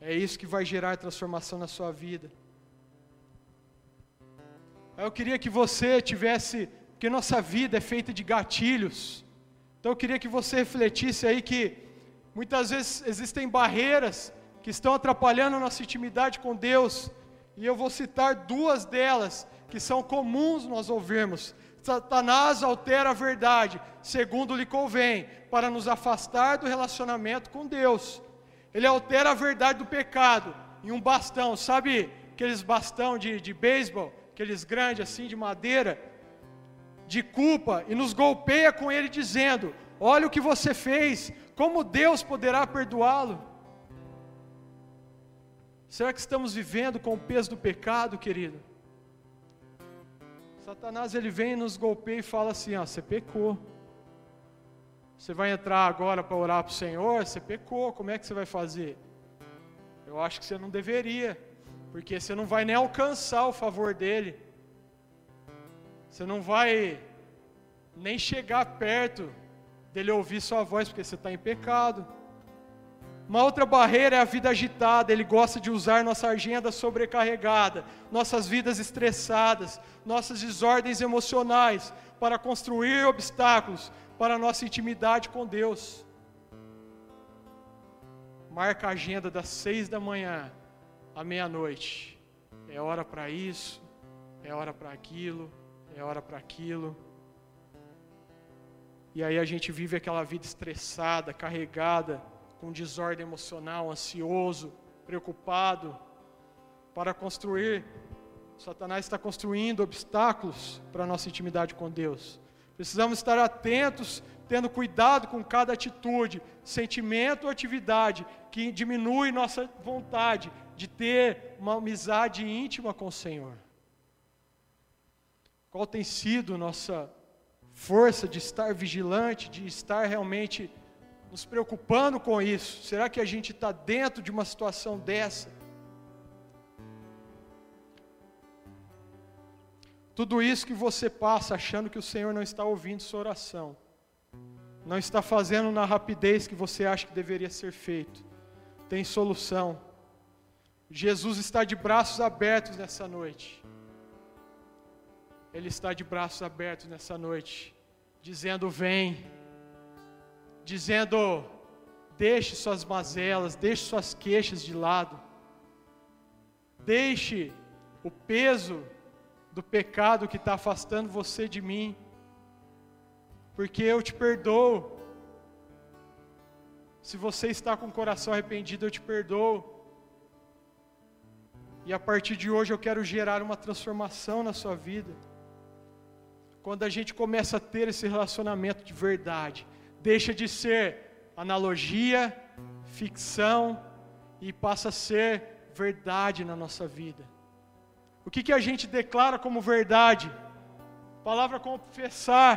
É isso que vai gerar transformação na sua vida. Eu queria que você tivesse, porque nossa vida é feita de gatilhos. Então eu queria que você refletisse aí que muitas vezes existem barreiras que estão atrapalhando a nossa intimidade com Deus. E eu vou citar duas delas que são comuns nós ouvirmos. Satanás altera a verdade, segundo lhe convém, para nos afastar do relacionamento com Deus. Ele altera a verdade do pecado em um bastão, sabe aqueles bastão de, de beisebol, aqueles grandes assim de madeira, de culpa, e nos golpeia com ele dizendo: Olha o que você fez, como Deus poderá perdoá-lo? Será que estamos vivendo com o peso do pecado, querido? Satanás ele vem, nos golpeia e fala assim: ó, você pecou. Você vai entrar agora para orar para o Senhor, você pecou, como é que você vai fazer? eu acho que você não deveria, porque você não vai nem alcançar o favor dele. Você não vai nem chegar perto dele ouvir sua voz, porque você está em pecado. Uma outra barreira é a vida agitada, ele gosta de usar nossa agenda sobrecarregada, nossas vidas estressadas, nossas desordens emocionais, para construir obstáculos para a nossa intimidade com Deus. Marca a agenda das seis da manhã à meia-noite. É hora para isso, é hora para aquilo, é hora para aquilo. E aí a gente vive aquela vida estressada, carregada, com desordem emocional, ansioso, preocupado, para construir. Satanás está construindo obstáculos para a nossa intimidade com Deus. Precisamos estar atentos, tendo cuidado com cada atitude, sentimento ou atividade que diminui nossa vontade de ter uma amizade íntima com o Senhor. Qual tem sido nossa força de estar vigilante, de estar realmente nos preocupando com isso? Será que a gente está dentro de uma situação dessa? Tudo isso que você passa achando que o Senhor não está ouvindo sua oração, não está fazendo na rapidez que você acha que deveria ser feito tem solução. Jesus está de braços abertos nessa noite. Ele está de braços abertos nessa noite, dizendo: Vem, dizendo: Deixe suas mazelas, deixe suas queixas de lado, deixe o peso do pecado que está afastando você de mim, porque eu te perdoo. Se você está com o coração arrependido, eu te perdoo. E a partir de hoje eu quero gerar uma transformação na sua vida. Quando a gente começa a ter esse relacionamento de verdade, deixa de ser analogia, ficção e passa a ser verdade na nossa vida. O que, que a gente declara como verdade? Palavra confessar.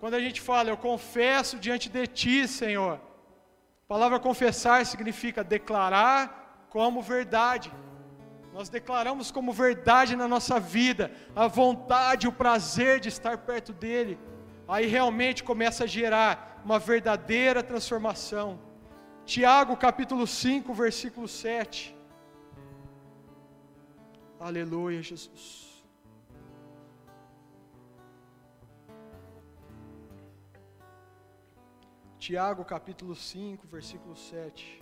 Quando a gente fala, eu confesso diante de ti, Senhor palavra confessar significa declarar como verdade. Nós declaramos como verdade na nossa vida a vontade, o prazer de estar perto dEle. Aí realmente começa a gerar uma verdadeira transformação. Tiago capítulo 5, versículo 7. Aleluia, Jesus. Tiago capítulo 5, versículo 7.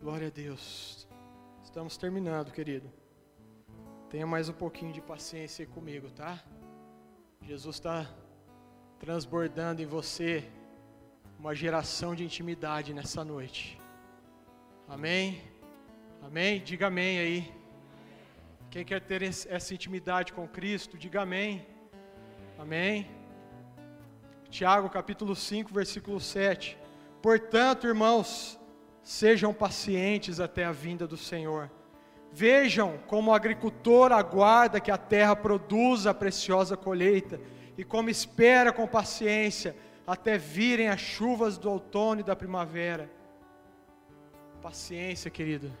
Glória a Deus. Estamos terminando, querido. Tenha mais um pouquinho de paciência comigo, tá? Jesus está transbordando em você uma geração de intimidade nessa noite. Amém? Amém? Diga amém aí. Quem quer ter essa intimidade com Cristo, diga amém. Amém. Tiago capítulo 5, versículo 7. Portanto, irmãos, sejam pacientes até a vinda do Senhor. Vejam como o agricultor aguarda que a terra produza a preciosa colheita e como espera com paciência até virem as chuvas do outono e da primavera. Paciência, querido.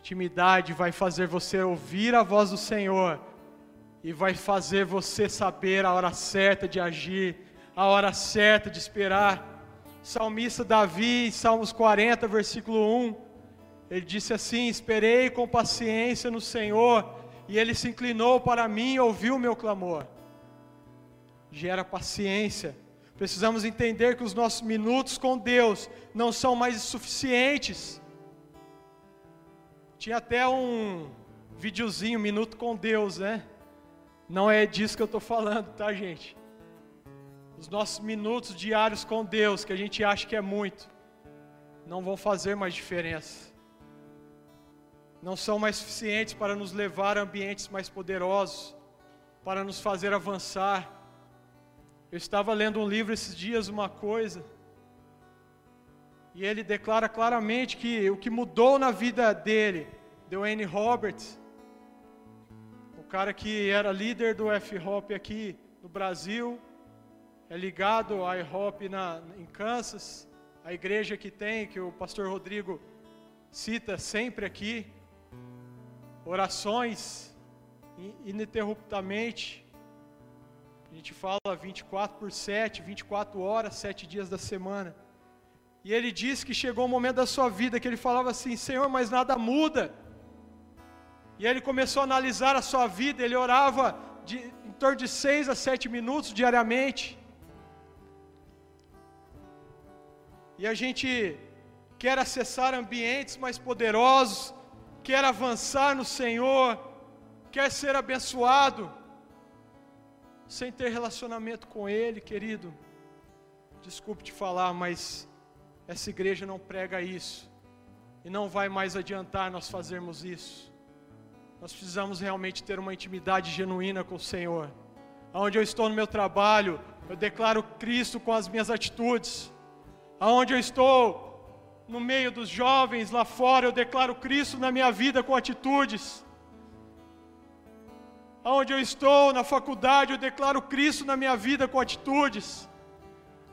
Intimidade vai fazer você ouvir a voz do Senhor e vai fazer você saber a hora certa de agir a hora certa de esperar. Salmista Davi, Salmos 40, versículo 1, ele disse assim: Esperei com paciência no Senhor, e ele se inclinou para mim e ouviu o meu clamor. Gera paciência. Precisamos entender que os nossos minutos com Deus não são mais suficientes. Tinha até um videozinho, Minuto com Deus, né? Não é disso que eu estou falando, tá, gente? os nossos minutos diários com Deus, que a gente acha que é muito, não vão fazer mais diferença. Não são mais suficientes para nos levar a ambientes mais poderosos, para nos fazer avançar. Eu estava lendo um livro esses dias, uma coisa, e ele declara claramente que o que mudou na vida dele, de Wayne Roberts, o cara que era líder do F-Hop aqui no Brasil, é ligado IHOP na, em Kansas. a igreja que tem, que o pastor Rodrigo cita sempre aqui, orações ininterruptamente. A gente fala 24 por 7, 24 horas, 7 dias da semana. E ele disse que chegou um momento da sua vida que ele falava assim: Senhor, mas nada muda. E ele começou a analisar a sua vida, ele orava de, em torno de 6 a 7 minutos diariamente. E a gente quer acessar ambientes mais poderosos, quer avançar no Senhor, quer ser abençoado, sem ter relacionamento com Ele, querido. Desculpe te falar, mas essa igreja não prega isso, e não vai mais adiantar nós fazermos isso. Nós precisamos realmente ter uma intimidade genuína com o Senhor. Onde eu estou no meu trabalho, eu declaro Cristo com as minhas atitudes aonde eu estou, no meio dos jovens lá fora, eu declaro Cristo na minha vida com atitudes. Aonde eu estou na faculdade, eu declaro Cristo na minha vida com atitudes.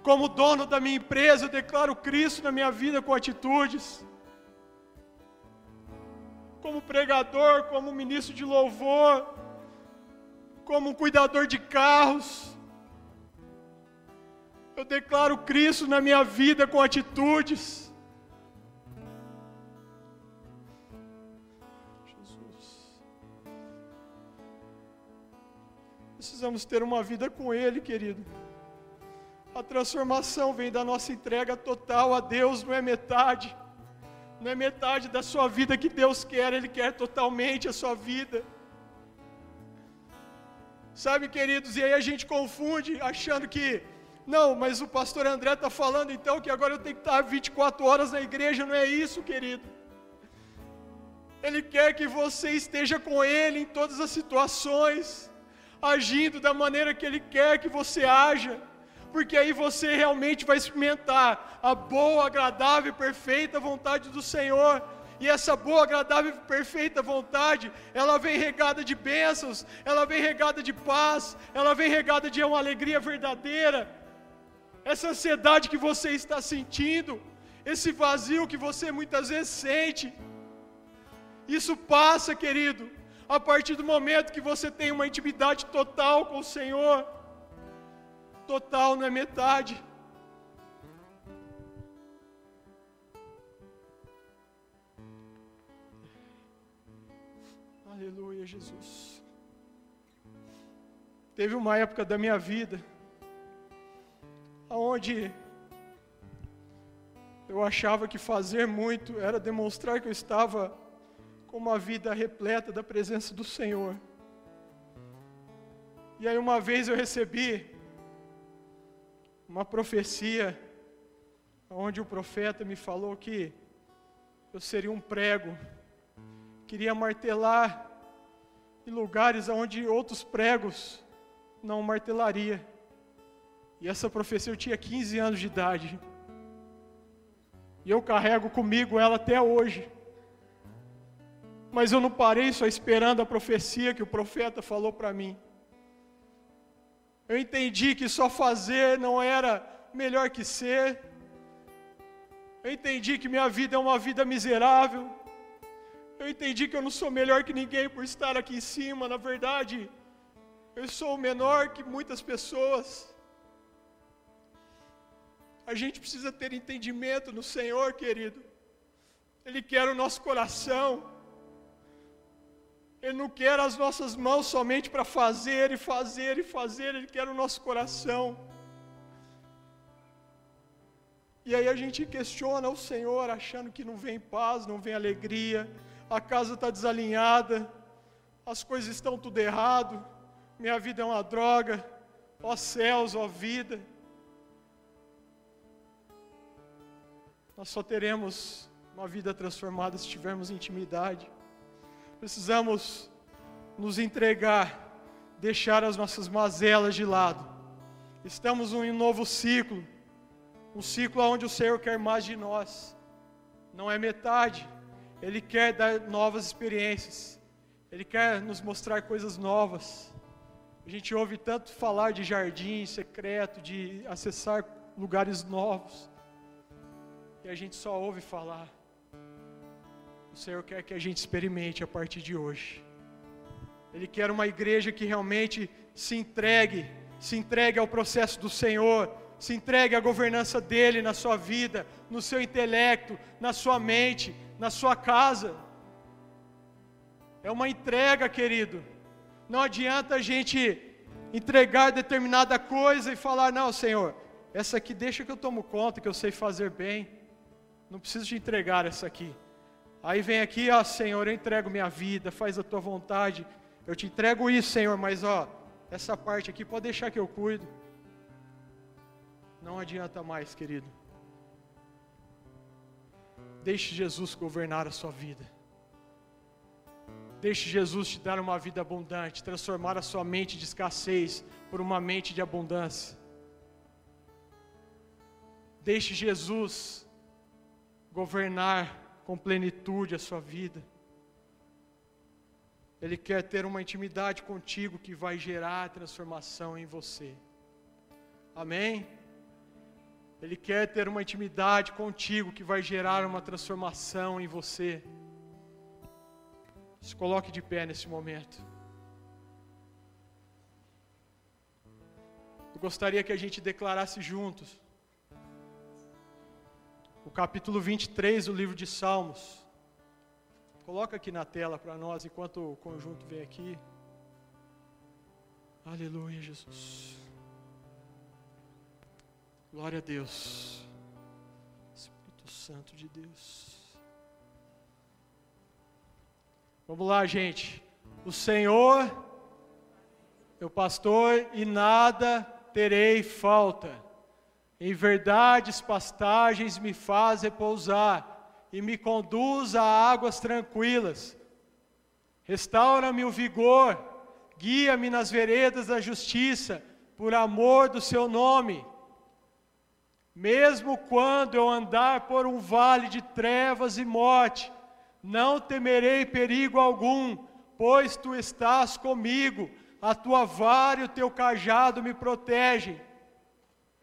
Como dono da minha empresa, eu declaro Cristo na minha vida com atitudes. Como pregador, como ministro de louvor, como cuidador de carros, eu declaro Cristo na minha vida com atitudes. Precisamos ter uma vida com Ele, querido. A transformação vem da nossa entrega total a Deus, não é metade. Não é metade da sua vida que Deus quer, Ele quer totalmente a sua vida. Sabe, queridos, e aí a gente confunde achando que não, mas o pastor André está falando então que agora eu tenho que estar 24 horas na igreja, não é isso, querido. Ele quer que você esteja com Ele em todas as situações, agindo da maneira que Ele quer que você haja, porque aí você realmente vai experimentar a boa, agradável e perfeita vontade do Senhor. E essa boa, agradável e perfeita vontade, ela vem regada de bênçãos, ela vem regada de paz, ela vem regada de uma alegria verdadeira essa ansiedade que você está sentindo, esse vazio que você muitas vezes sente, isso passa, querido, a partir do momento que você tem uma intimidade total com o Senhor. Total não é metade. Aleluia, Jesus. Teve uma época da minha vida aonde eu achava que fazer muito era demonstrar que eu estava com uma vida repleta da presença do Senhor. E aí uma vez eu recebi uma profecia onde o profeta me falou que eu seria um prego, queria martelar em lugares onde outros pregos não martelaria. E essa profecia eu tinha 15 anos de idade. E eu carrego comigo ela até hoje. Mas eu não parei só esperando a profecia que o profeta falou para mim. Eu entendi que só fazer não era melhor que ser. Eu entendi que minha vida é uma vida miserável. Eu entendi que eu não sou melhor que ninguém por estar aqui em cima. Na verdade, eu sou menor que muitas pessoas. A gente precisa ter entendimento no Senhor, querido. Ele quer o nosso coração. Ele não quer as nossas mãos somente para fazer e fazer e fazer, Ele quer o nosso coração. E aí a gente questiona o Senhor, achando que não vem paz, não vem alegria, a casa está desalinhada, as coisas estão tudo errado, minha vida é uma droga, ó céus, ó vida. Nós só teremos uma vida transformada se tivermos intimidade. Precisamos nos entregar, deixar as nossas mazelas de lado. Estamos em um novo ciclo, um ciclo onde o Senhor quer mais de nós. Não é metade. Ele quer dar novas experiências. Ele quer nos mostrar coisas novas. A gente ouve tanto falar de jardim secreto, de acessar lugares novos. e a gente só ouve falar. O Senhor quer que a gente experimente a partir de hoje. Ele quer uma igreja que realmente se entregue, se entregue ao processo do Senhor, se entregue à governança dele na sua vida, no seu intelecto, na sua mente, na sua casa. É uma entrega, querido. Não adianta a gente entregar determinada coisa e falar: não, Senhor, essa aqui deixa que eu tomo conta, que eu sei fazer bem. Não preciso te entregar essa aqui. Aí vem aqui, ó Senhor, eu entrego minha vida, faz a tua vontade. Eu te entrego isso, Senhor, mas ó, essa parte aqui pode deixar que eu cuido. Não adianta mais, querido. Deixe Jesus governar a sua vida. Deixe Jesus te dar uma vida abundante, transformar a sua mente de escassez por uma mente de abundância. Deixe Jesus governar com plenitude a sua vida. Ele quer ter uma intimidade contigo que vai gerar transformação em você. Amém? Ele quer ter uma intimidade contigo que vai gerar uma transformação em você. Se coloque de pé nesse momento. Eu gostaria que a gente declarasse juntos o capítulo 23 do livro de Salmos. Coloca aqui na tela para nós enquanto o conjunto vem aqui. Aleluia, Jesus. Glória a Deus. Espírito Santo de Deus. Vamos lá, gente. O Senhor, meu pastor, e nada terei falta. Em verdades pastagens me faz repousar e me conduz a águas tranquilas. Restaura-me o vigor, guia-me nas veredas da justiça, por amor do seu nome. Mesmo quando eu andar por um vale de trevas e morte, não temerei perigo algum, pois tu estás comigo, a tua vara e o teu cajado me protegem.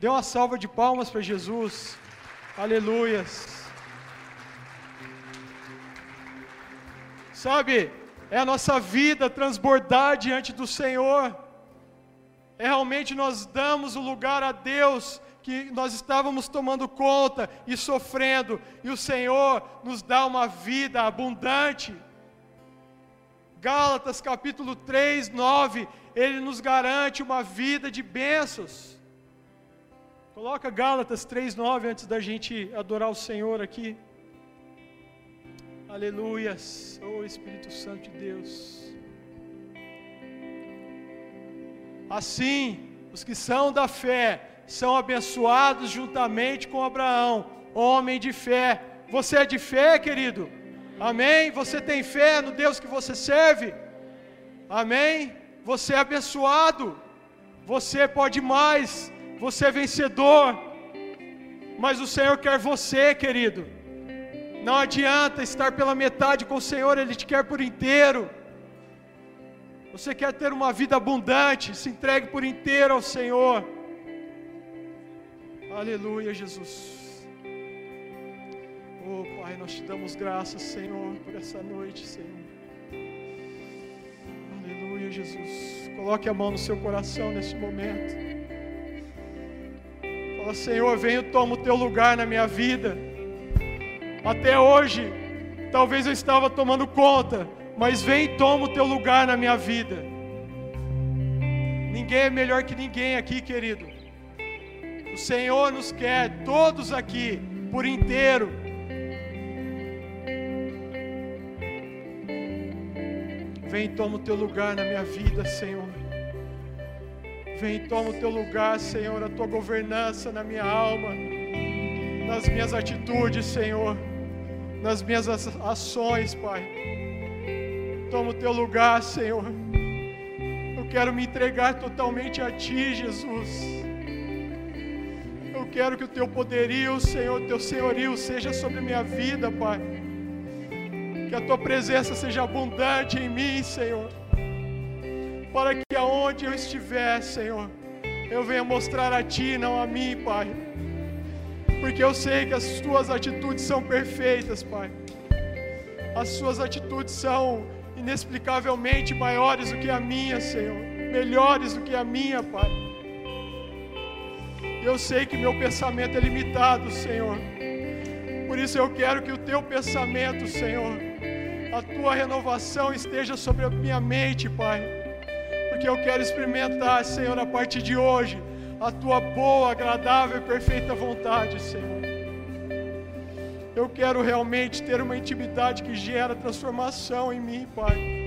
Dê uma salva de palmas para Jesus. Aleluias. Sabe, é a nossa vida transbordar diante do Senhor. É realmente nós damos o lugar a Deus que nós estávamos tomando conta e sofrendo, e o Senhor nos dá uma vida abundante. Gálatas capítulo 3, 9, ele nos garante uma vida de bênçãos. Coloca Gálatas 3:9 antes da gente adorar o Senhor aqui. Aleluias. Oh Espírito Santo de Deus. Assim, os que são da fé são abençoados juntamente com Abraão, homem de fé. Você é de fé, querido? Amém? Você tem fé no Deus que você serve? Amém? Você é abençoado. Você pode mais você é vencedor. Mas o Senhor quer você, querido. Não adianta estar pela metade com o Senhor, Ele te quer por inteiro. Você quer ter uma vida abundante, se entregue por inteiro ao Senhor. Aleluia, Jesus. Oh, Pai, nós te damos graças, Senhor, por essa noite, Senhor. Aleluia, Jesus. Coloque a mão no seu coração nesse momento. Fala, Senhor, venho, toma o teu lugar na minha vida. Até hoje, talvez eu estava tomando conta, mas vem toma o teu lugar na minha vida. Ninguém é melhor que ninguém aqui, querido. O Senhor nos quer, todos aqui, por inteiro. Vem toma o teu lugar na minha vida, Senhor. Vem toma o teu lugar, Senhor, a tua governança na minha alma, nas minhas atitudes, Senhor. nas minhas ações, Pai. Toma o teu lugar, Senhor. Eu quero me entregar totalmente a Ti, Jesus. Eu quero que o Teu poderio, Senhor, o Teu senhorio seja sobre a minha vida, Pai. Que a Tua presença seja abundante em mim, Senhor. Para que aonde eu estiver, Senhor, eu venha mostrar a Ti, não a mim, Pai. Porque eu sei que as Tuas atitudes são perfeitas, Pai. As Suas atitudes são inexplicavelmente maiores do que a minha, Senhor. Melhores do que a minha, Pai. Eu sei que meu pensamento é limitado, Senhor. Por isso eu quero que o teu pensamento, Senhor, a tua renovação esteja sobre a minha mente, Pai. Porque eu quero experimentar, Senhor, a partir de hoje, a tua boa, agradável e perfeita vontade, Senhor. Eu quero realmente ter uma intimidade que gera transformação em mim, Pai.